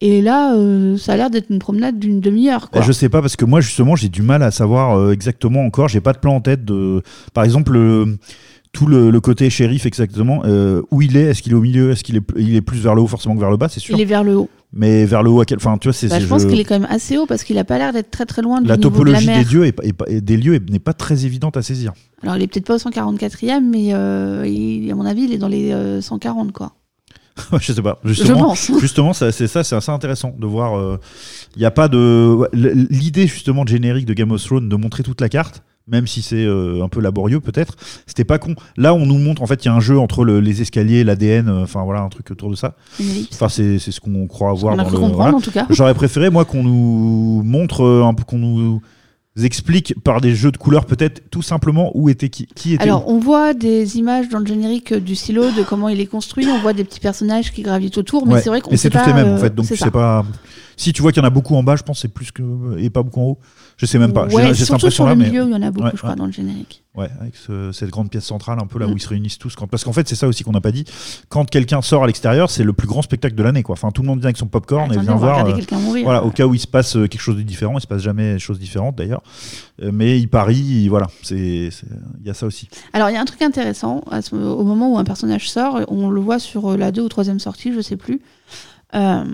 Et là, euh, ça a l'air d'être une promenade d'une demi-heure. quoi. Je sais pas parce que moi justement j'ai du mal à savoir euh, exactement encore. J'ai pas de plan en tête de, par exemple le- tout le, le côté shérif exactement euh, où il est. Est-ce qu'il est au milieu? Est-ce qu'il est, il est plus vers le haut forcément que vers le bas? C'est sûr. Il est vers le haut. Mais vers le haut à quel Enfin tu vois c'est. Bah, je pense je- qu'il est quand même assez haut parce qu'il a pas l'air d'être très très loin du La niveau de topologie la mer. des dieux est, est des lieux est- n'est pas très évidente à saisir. Alors il est peut-être pas au 144e, mais euh, il- à mon avis, il est dans les euh, 140 quoi. je sais pas. Justement, pense. justement, ça, c'est ça, c'est assez intéressant de voir. Il n'y a pas de l'idée justement de générique de Game of Thrones de montrer toute la carte même si c'est euh, un peu laborieux peut-être. C'était pas con. Là, on nous montre, en fait, il y a un jeu entre le- les escaliers, l'ADN, euh, enfin voilà, un truc autour de ça. Enfin, c'est c'est ce qu'on croit voir On a dans le. voilà. J'aurais préféré, moi, qu'on nous montre euh, qu'on nous explique par des jeux de couleurs, peut-être tout simplement où était qui, qui était. Alors, on voit des images dans le générique du silo de comment il est construit. On voit des petits personnages qui gravitent autour, mais Ouais. c'est vrai qu'on Mais c'est tous pas, les mêmes en fait, donc tu ça. sais pas. Si tu vois qu'il y en a beaucoup en bas, je pense que c'est plus que et pas beaucoup en haut. Je sais même pas. Ouais, J'ai surtout sur le mais milieu, il y en a beaucoup, Ouais, je crois, ouais. dans le générique. ouais, avec ce- cette grande pièce centrale, un peu là Mm. où ils se réunissent tous. Quand... Parce qu'en fait, c'est ça aussi qu'on n'a pas dit. Quand quelqu'un sort à l'extérieur, c'est le plus grand spectacle de l'année, quoi. Enfin, tout le monde vient avec son popcorn et Attendez, vient voir. euh, mourir. Voilà, au cas où il se passe euh, quelque chose de différent, il se passe jamais des choses différentes d'ailleurs. Euh, mais il parie, il- voilà, c'est il y a ça aussi. Alors, il y a un truc intéressant. ce- au moment où un personnage sort, on le voit sur la deux ou troisième sortie, je sais plus. Euh,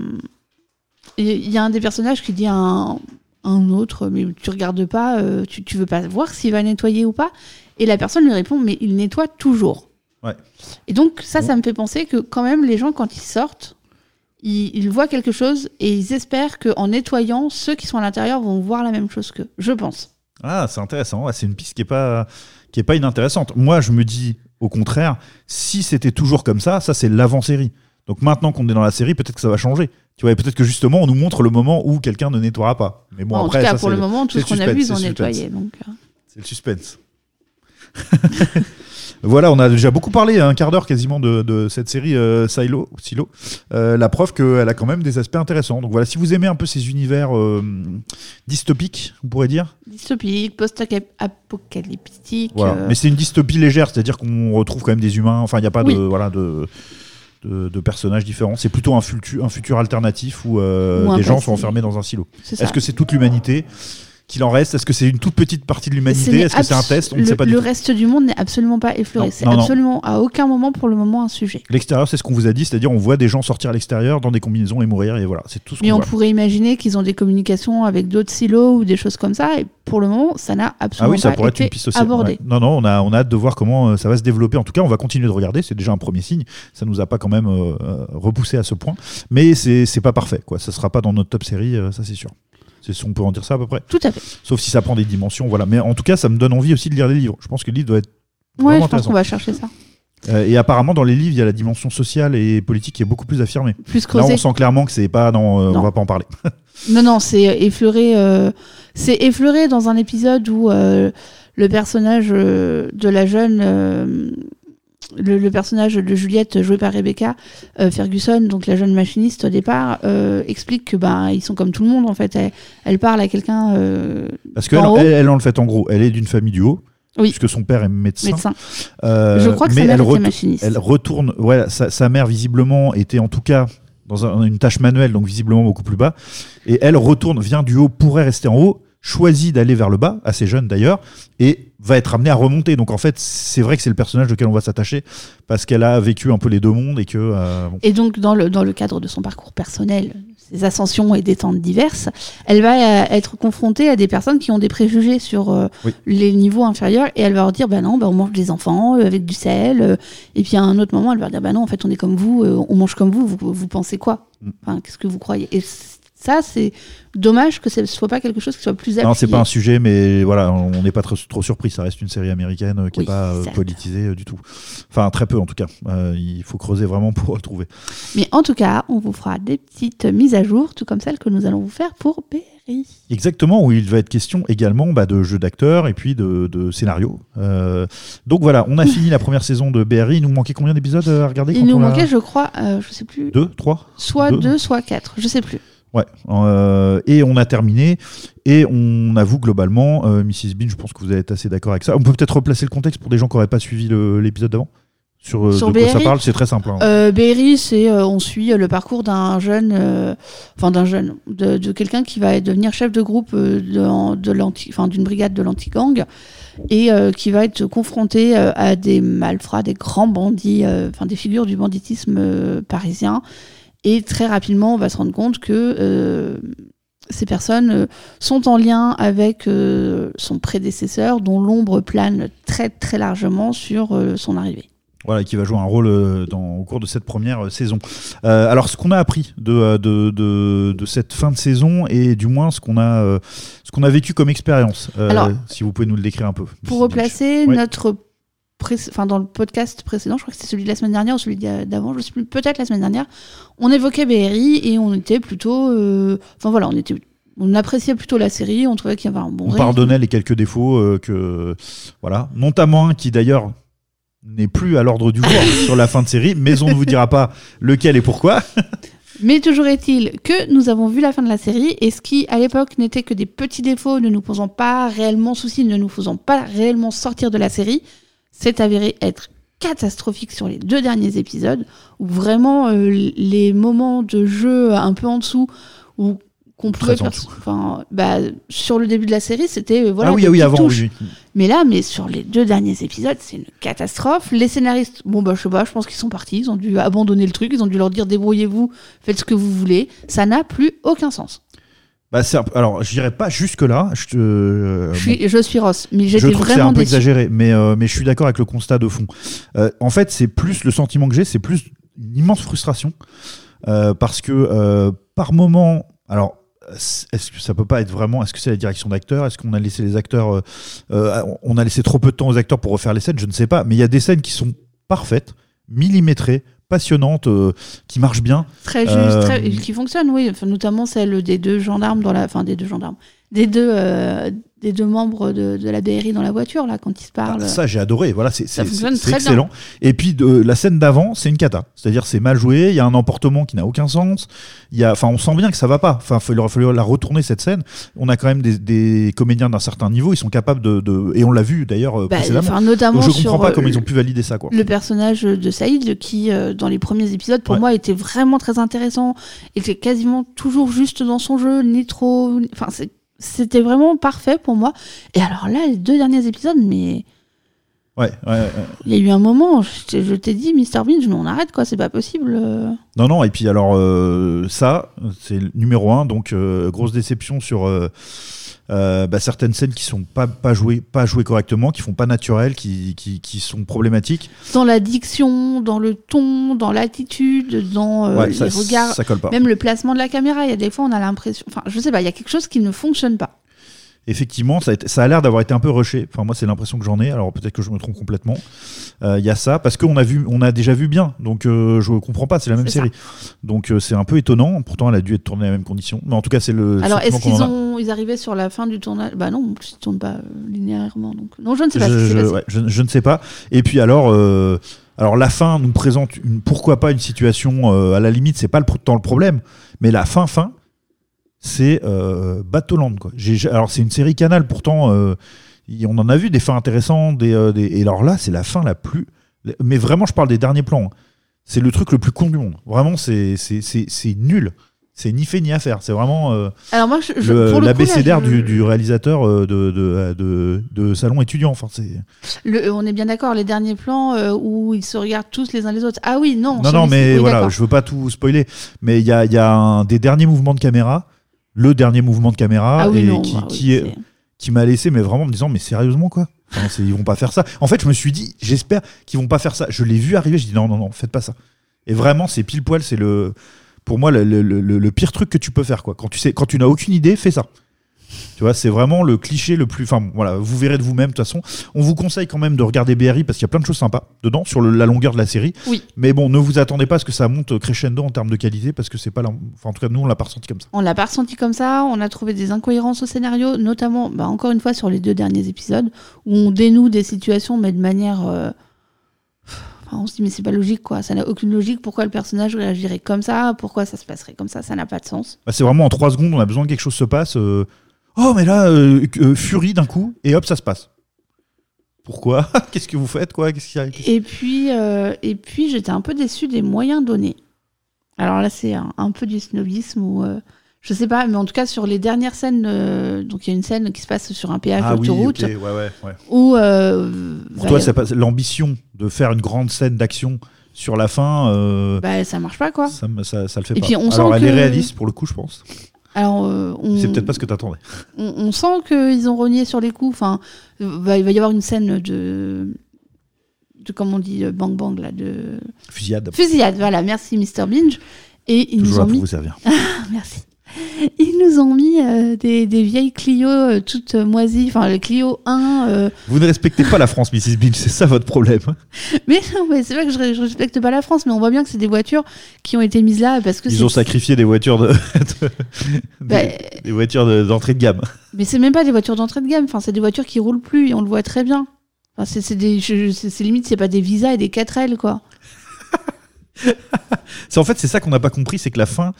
Il y a un des personnages qui dit à un, un autre, mais tu regardes pas, euh, tu, tu veux pas voir s'il va nettoyer ou pas. Et la personne lui répond, mais il nettoie toujours. Ouais. Et donc, ça, Bon. ça me fait penser que quand même, les gens, quand ils sortent, ils, ils voient quelque chose et ils espèrent qu'en nettoyant, ceux qui sont à l'intérieur vont voir la même chose qu'eux. Je pense. Ah, c'est intéressant. Ouais, c'est une piste qui est pas qui est pas inintéressante. Moi, je me dis au contraire, si c'était toujours comme ça, ça c'est l'avant-série. Donc maintenant qu'on est dans la série, peut-être que ça va changer. Tu vois, peut-être que justement on nous montre le moment où quelqu'un ne nettoiera pas. Mais bon, Bon, après, en tout cas, ça, pour le moment, tout ce qu'on a suspense, vu, ils c'est ont nettoyé. C'est le suspense. voilà, on a déjà beaucoup parlé, un quart d'heure quasiment de, de cette série euh, Silo. Silo. Euh, la preuve qu'elle a quand même des aspects intéressants. Donc voilà, si vous aimez un peu ces univers euh, dystopiques, on pourrait dire. dystopique, post-apocalyptique. Voilà. Mais c'est une dystopie légère, c'est-à-dire qu'on retrouve quand même des humains. Enfin, il n'y a pas Oui. de, voilà, de, de, de personnages différents. C'est plutôt un futur, un futur alternatif où, euh, Ou un des gens sont enfermés dans un silo. Est-ce que c'est toute l'humanité? Qu'il en reste? Est-ce que c'est une toute petite partie de l'humanité? Est-ce que c'est un test? On ne le, sait pas du le tout. reste du monde n'est absolument pas effleuré. C'est non. absolument à aucun moment pour le moment un sujet. L'extérieur, c'est ce qu'on vous a dit, c'est-à-dire on voit des gens sortir à l'extérieur dans des combinaisons et mourir, et voilà, c'est tout ce Mais on pourrait imaginer qu'ils ont des communications avec d'autres silos ou des choses comme ça. Et pour le moment, ça n'a Ah absolument oui, ça pas pourrait être été une piste aussi. abordé. ouais. Non, non, on a, on a hâte de voir comment euh, ça va se développer. En tout cas, on va continuer de regarder. C'est déjà un premier signe. Ça nous a pas quand même euh, euh, repoussé à ce point. Mais c'est c'est pas parfait. Quoi. Ça sera pas dans notre top série, euh, ça c'est sûr. C'est on peut en dire ça à peu près. Tout à fait. Sauf si ça prend des dimensions. Voilà. Mais en tout cas, ça me donne envie aussi de lire les livres. Je pense que le livre doit être. Ouais, je pense qu'on va chercher ça. Euh, et apparemment, dans les livres, il y a la dimension sociale et politique qui est beaucoup plus affirmée. Plus Là, creuser. on sent clairement que c'est pas. Non, euh, Non. on va pas en parler. Non, non, c'est effleuré. euh, c'est effleuré dans un épisode où euh, le personnage euh, de la jeune. Le, le personnage de Juliette, joué par Rebecca euh, Ferguson, donc la jeune machiniste au départ, euh, explique que ben ils sont comme tout le monde en fait. Elle, elle parle à quelqu'un euh, Parce qu'elle, elle, elle, en le fait en gros, elle est d'une famille du haut. Oui. Puisque son père est médecin. médecin. Je crois que sa mais mère elle, était machiniste. elle retourne. Ouais, sa, sa mère visiblement était en tout cas dans un- une tâche manuelle, donc visiblement beaucoup plus bas. Et elle retourne, vient du haut, pourrait rester en haut, choisit d'aller vers le bas, assez jeune d'ailleurs, et va être amenée à remonter. Donc en fait, c'est vrai que c'est le personnage auquel on va s'attacher parce qu'elle a vécu un peu les deux mondes et que euh, bon. Et donc, dans le, dans le cadre de son parcours personnel, ses ascensions et détentes diverses, elle va euh, être confrontée à des personnes qui ont des préjugés sur euh, Oui. les niveaux inférieurs et elle va leur dire bah non, bah, on mange des enfants euh, avec du sel. et puis à un autre moment, elle va leur dire bah non, en fait, on est comme vous, on mange comme vous, vous, vous pensez quoi? Mm. Enfin, qu'est-ce que vous croyez? Et ça, c'est dommage que ce soit pas quelque chose qui soit plus appuyé. Non, c'est pas un sujet, mais voilà, on n'est pas trop, trop surpris. Ça reste une série américaine euh, qui n'est Oui, pas euh, certes. politisée euh, du tout. Enfin, très peu en tout cas. Euh, il faut creuser vraiment pour le trouver. Mais en tout cas, on vous fera des petites mises à jour, tout comme celles que nous allons vous faire pour Berry. Exactement, où il va être question également bah, de jeux d'acteurs et puis de, de scénario. Euh, donc voilà, on a fini la première saison de BRI. Il nous manquait combien d'épisodes à regarder Il quand nous on manquait, je crois, euh, je sais plus, Deux, trois soit deux. deux, soit quatre, je sais plus. Ouais. Euh, et on a terminé. Et on avoue globalement, euh, Mrs. Bean, je pense que vous être assez d'accord avec ça. On peut peut-être replacer le contexte pour des gens qui n'auraient pas suivi l'épisode d'avant Sur, euh, Sur de quoi ça parle, c'est très simple. hein. Euh, Berry, c'est euh, on suit le parcours d'un jeune, euh, enfin d'un jeune, de, de quelqu'un qui va devenir chef de groupe de, de l'anti, enfin d'une brigade de l'anti-gang et qui va être confronté à des malfrats, des grands bandits, enfin des figures du banditisme parisien. Et très rapidement, on va se rendre compte que euh, ces personnes euh, sont en lien avec euh, son prédécesseur, dont l'ombre plane très très largement sur euh, son arrivée. Voilà, qui va jouer un rôle dans, au cours de cette première saison. Euh, alors, ce qu'on a appris de, de, de, de cette fin de saison et du moins ce qu'on a, ce qu'on a vécu comme expérience, Alors, si vous pouvez nous le décrire un peu. Pour replacer notre. Enfin, dans le podcast précédent, je crois que c'était celui de la semaine dernière ou celui d'avant, je sais plus, peut-être la semaine dernière, on évoquait BRI et on était plutôt. euh, Enfin voilà, on était. On appréciait plutôt la série, on trouvait qu'il y avait un bon On rythme. pardonnait les quelques défauts euh, que voilà, notamment un qui d'ailleurs n'est plus à l'ordre du jour sur la fin de série, mais on ne vous dira pas lequel et pourquoi. Mais toujours est-il que nous avons vu la fin de la série et ce qui, à l'époque, n'était que des petits défauts, ne nous posant pas réellement souci, ne nous faisant pas réellement sortir de la série, s'est avéré être catastrophique sur les deux derniers épisodes, où vraiment euh, les moments de jeu un peu en dessous, où qu'on pouvait enfin, bah, sur le début de la série, c'était euh, voilà. ah oui, ah oui, avant, oui. Mais là, mais sur les deux derniers épisodes, c'est une catastrophe. Les scénaristes, bon bah je sais pas, je pense qu'ils sont partis, ils ont dû abandonner le truc, ils ont dû leur dire débrouillez-vous, faites ce que vous voulez. Ça n'a plus aucun sens. Bah, un- alors, je dirais pas jusque là. Je, euh, je, suis, je suis Ross, mais Je j'étais que c'est vraiment un peu exagéré, mais, euh, mais je suis d'accord avec le constat de fond. Euh, en fait, c'est plus le sentiment que j'ai, c'est plus une immense frustration. parce que par moment, alors, est-ce que ça peut pas être vraiment, est-ce que c'est la direction d'acteurs Est-ce qu'on a laissé les acteurs, on a laissé trop peu de temps aux acteurs pour refaire les scènes Je ne sais pas, mais il y a des scènes qui sont parfaites, millimétrées, passionnantes, euh, qui marchent bien. Très juste, Euh, très- qui fonctionne, oui. Enfin, notamment celle des deux gendarmes dans la, enfin des deux gendarmes, des deux, euh, des deux membres de, de la BRI dans la voiture là quand ils se parlent. Ah, ça, j'ai adoré. Voilà, c'est excellent. Et puis de, la scène d'avant, c'est une cata. C'est-à-dire, c'est mal joué. Il y a un emportement qui n'a aucun sens. Il y a, enfin, on sent bien que ça va pas. Enfin, il aurait fallu la retourner cette scène. On a quand même des, des comédiens d'un certain niveau. Ils sont capables de, de- et on l'a vu d'ailleurs euh, Bah, précédemment. enfin, notamment Donc, je comprends pas euh, comment ils ont pu valider ça, quoi. Le personnage de Saïd, qui euh, dans les premiers épisodes, pour Ouais. moi, était vraiment très intéressant, était quasiment toujours juste dans son jeu, ni trop. Enfin, c'est- c'était vraiment parfait pour moi. Et alors là, les deux derniers épisodes, mais Ouais, ouais, ouais. il y a eu un moment, je t'ai- dit, Mr. Binge, mais on arrête quoi, c'est pas possible. Non, non. Et puis alors, euh, ça, c'est le numéro un. Donc, euh, grosse déception sur. euh, bah, certaines scènes qui sont pas, pas jouées pas jouées correctement qui font pas naturel qui, qui, qui sont problématiques Dans la diction, dans le ton, dans l'attitude, dans Ouais, les ça- regards, ça colle pas. même le placement de la caméra. Il y a des fois, on a l'impression. Enfin, je sais pas, il y a quelque chose qui ne fonctionne pas. Effectivement, ça a, été- ça a l'air d'avoir été un peu rushé. Enfin, moi, c'est l'impression que j'en ai. Alors peut-être que je me trompe complètement. Euh, Il y a ça parce qu'on a vu, on a déjà vu bien. Donc euh, je comprends pas. C'est la même ça. série. Donc euh, c'est un peu étonnant. Pourtant, elle a dû être tournée dans les mêmes conditions. Mais en tout cas, c'est le. Alors, est-ce qu'ils ont, ils arrivaient sur la fin du tournage? Bah non, ils tournent pas euh, linéairement. Donc, non, je ne sais pas je, ce qui s'est je- passé. ouais, je- je ne sais pas. Et puis alors, alors la fin nous présente une, pourquoi pas une situation euh, à la limite, c'est pas le, tant le problème, mais la fin fin, c'est euh, Battleland quoi. Alors c'est une série Canal, pourtant euh, on en a vu des fins intéressantes, des, euh, des- et alors là c'est la fin la plus, mais vraiment je parle des derniers plans. hein. C'est le truc le plus con du monde. Vraiment c'est nul. C'est ni fait ni à faire. C'est vraiment euh, Alors, moi, je, le- l'abécédaire je- du, du réalisateur de, de, de, de salon étudiant. Enfin, c'est on est bien d'accord, les derniers plans où ils se regardent tous les uns les autres. Ah oui, non. Non, non, mais oui, voilà, je veux pas tout spoiler, mais il y a, il y a un des derniers mouvements de caméra, le dernier mouvement de caméra, Ah oui, et non, qui, bah oui, qui, est- c'est- qui m'a laissé, mais vraiment en me disant, mais sérieusement quoi? Enfin, Ils vont pas faire ça. En fait, je me suis dit, j'espère qu'ils vont pas faire ça. Je l'ai vu arriver, je dis non, non, non, faites pas ça. Et vraiment, c'est pile poil, c'est le, pour moi, le, le- le- le pire truc que tu peux faire quoi. Quand tu sais, quand tu n'as aucune idée, fais ça. Tu vois, c'est vraiment le cliché le plus. Enfin, voilà, vous verrez de vous-même. De toute façon, on vous conseille quand même de regarder BRI parce qu'il y a plein de choses sympas dedans sur le- la longueur de la série. Oui. Mais bon, ne vous attendez pas à ce que ça monte crescendo en termes de qualité parce que c'est pas. la- Enfin, en tout cas, nous, on l'a pas ressenti comme ça. On l'a pas ressenti comme ça, on a trouvé des incohérences au scénario, notamment, bah, encore une fois, sur les deux derniers épisodes, où on dénoue des situations, mais de manière. euh, enfin, on se dit, mais c'est pas logique, quoi. Ça n'a aucune logique. Pourquoi le personnage réagirait comme ça? Pourquoi ça se passerait comme ça? Ça n'a pas de sens. Bah, c'est vraiment en trois secondes, on a besoin que quelque chose se passe. euh, Oh, mais là, euh, euh, furie d'un coup, et hop, ça se passe. Pourquoi Qu'est-ce que vous faites, quoi Qu'est-ce qu'il y a Et puis, euh, et puis j'étais un peu déçue des moyens donnés. Alors là, c'est un, un peu du snobisme ou. euh, je sais pas, mais en tout cas, sur les dernières scènes, euh, donc il y a une scène qui se passe sur un péage Ah oui, d'autoroute, ok, ouais, ouais, ouais. où. euh, Pour bah, toi, c'est pas- l'ambition de faire une grande scène d'action sur la fin, euh, bah, ça marche pas, quoi. ça, me- ça, ça le fait Et pas. puis, on Alors, sent elle est que- réaliste pour le coup, je pense. Alors, euh, on, C'est peut-être pas ce que t'attendais. on, on sent qu'ils ont renié sur les coups. Enfin, va- il va y avoir une scène de. de comme on dit, bang bang là, de Fusillade. fusillade. Voilà, merci Mr Binge. Et ils nous Toujours là ont pour mis, vous servir. merci. Ils nous ont mis euh, des, des vieilles Clio euh, toutes euh, moisies, enfin le Clio 1. euh, Vous ne respectez pas la France, Mrs. Binge, c'est ça votre problème. Mais non, mais c'est vrai que je, je respecte pas la France, mais on voit bien que c'est des voitures qui ont été mises là parce que Ils c'est- ont sacrifié des voitures de, de- Bah, des, des voitures de- d'entrée de gamme. Mais c'est même pas des voitures d'entrée de gamme, enfin, c'est des voitures qui roulent plus et on le voit très bien. Enfin, c'est, c'est des, je- c'est, c'est limite, c'est pas des Visa et des 4L, quoi. C'est en fait c'est ça qu'on n'a pas compris, c'est que la fin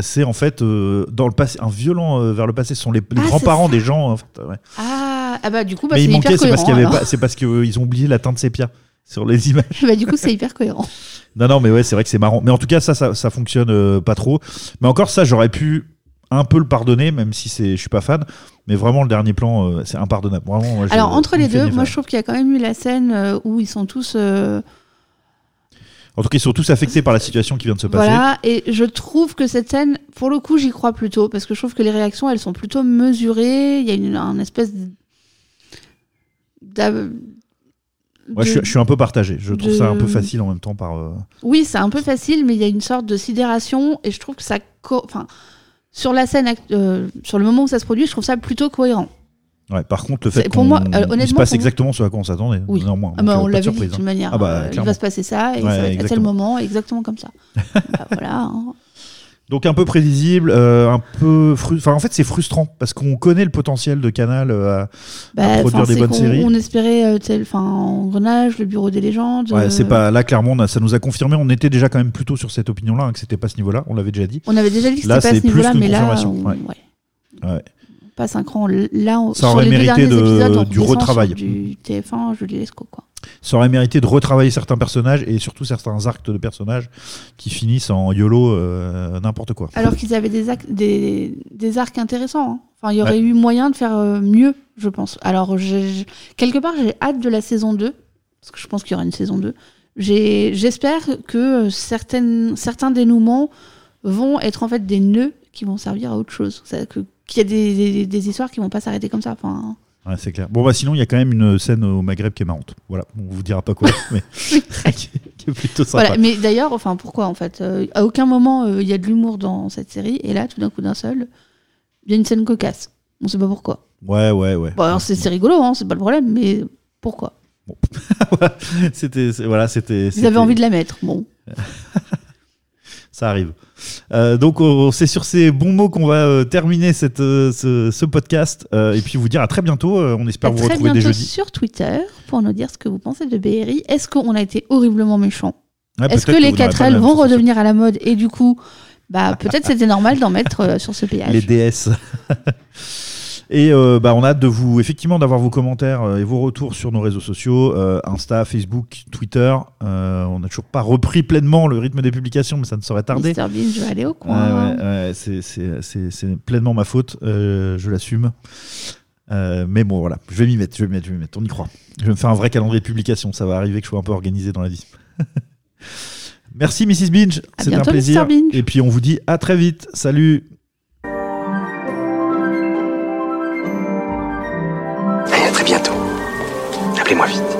c'est en fait euh, dans le passé un violent euh, vers le passé. Ce sont les, les Ah, grands-parents des gens. en fait, ouais. Ah, ah bah du coup, bah, Mais c'est hyper manquait, c'est parce cohérent. c'est parce qu'ils ont oublié la teinte sépia sur les images. bah du coup, c'est hyper cohérent. Non, non, mais ouais, c'est vrai que c'est marrant. Mais en tout cas, ça, ça, ça fonctionne euh, pas trop. Mais encore, ça, j'aurais pu un peu le pardonner, même si c'est, je suis pas fan. Mais vraiment, le dernier plan, c'est impardonnable. Vraiment, moi, Alors entre les deux, moi je trouve qu'il y a quand même eu la scène où ils sont tous, En tout cas, ils sont tous affectés par la situation qui vient de se passer. voilà, et je trouve que cette scène, pour le coup, j'y crois plutôt parce que je trouve que les réactions, elles sont plutôt mesurées. Il y a une, un espèce de- Ouais, je, suis- de- je suis un peu partagé. Je trouve de- ça un peu facile en même temps par. euh, Oui, c'est un peu facile, mais il y a une sorte de sidération et je trouve que ça, co- enfin, sur la scène, euh, sur le moment où ça se produit, je trouve ça plutôt cohérent. Ouais, par contre, le fait qu'on moi, euh, il se passe exactement ce à quoi on s'attendait. Oui. Néanmoins, Ah bah, on l'avait dit hein. manière. Ah bah, euh, il va se passer ça et Ouais, ça va être à tel moment, exactement comme ça. Bah, voilà. hein. Donc un peu prévisible, euh, un peu fru- enfin en fait c'est frustrant parce qu'on connaît le potentiel de Canal à, Bah, à produire des bonnes séries. On espérait, euh, tel, enfin, Engrenage, le Bureau des légendes. Ouais, euh, c'est pas là clairement a- ça nous a confirmé, on était déjà quand même plutôt sur cette opinion-là hein, que c'était pas ce niveau-là, on l'avait déjà dit. On avait déjà dit que c'était pas à ce niveau-là, mais là, confirmation, on, ouais. ouais, Ouais. Passe un cran. Là, on, Ça sur aurait les deux mérité de- épisodes, on du retravail. sur Du TF1, Julie Lescaut, quoi. Ça aurait mérité de retravailler certains personnages et surtout certains arcs de personnages qui finissent en YOLO euh, n'importe quoi. Alors qu'ils avaient des, des, des arcs intéressants. hein. Enfin, il y aurait Ouais. eu moyen de faire euh, mieux, je pense. Alors, j'ai- quelque part, j'ai hâte de la saison 2, parce que je pense qu'il y aura une saison 2. J'ai- J'espère que certaines, certains dénouements vont être en fait des nœuds qui vont servir à autre chose. Qu'il y a des, des- des histoires qui vont pas s'arrêter comme ça. Enfin, Ouais, c'est clair. Bon bah sinon il y a quand même une scène au Maghreb qui est marrante. Voilà, on vous dira pas quoi, mais qui, est- plutôt sympa. voilà. Mais d'ailleurs, enfin, pourquoi en fait Euh, À aucun moment euh, il y a de l'humour dans cette série, et là, tout d'un coup d'un seul, il y a une scène cocasse. On sait pas pourquoi. Ouais, ouais, ouais. Bon, alors c'est rigolo, hein, c'est pas le problème, mais pourquoi? C'était c'est- voilà, c'était. Ils avaient envie de la mettre. Bon, Ça arrive. Euh, donc on- c'est sur ces bons mots qu'on va euh, terminer cette, euh, ce, ce podcast et puis vous dire à très bientôt. On espère à vous très retrouver bientôt dès jeudi. sur Twitter pour nous dire ce que vous pensez de BRI. Est-ce qu'on a été horriblement méchants Ouais, Est-ce que les vous n'aurez pas 4L la même vont redevenir à la mode et du coup, bah peut-être c'était normal d'en mettre sur ce péage. les DS. Et euh, bah, on a hâte de vous, effectivement, d'avoir vos commentaires euh, et vos retours sur nos réseaux sociaux, euh, Insta, Facebook, Twitter. On n'a toujours pas repris pleinement le rythme des publications, mais ça ne saurait tarder. Mr Bean, je vais aller au coin. ouais, ouais, c'est- pleinement ma faute, je l'assume. Euh, mais bon, voilà, je vais m'y mettre, je vais m'y mettre, je vais m'y mettre, on y croit. Je vais me faire un vrai calendrier de publication, ça va arriver que je sois un peu organisé dans la vie. Merci Mrs. Binge, c'était un plaisir. Et puis on vous dit à très vite, salut Appelez-moi vite.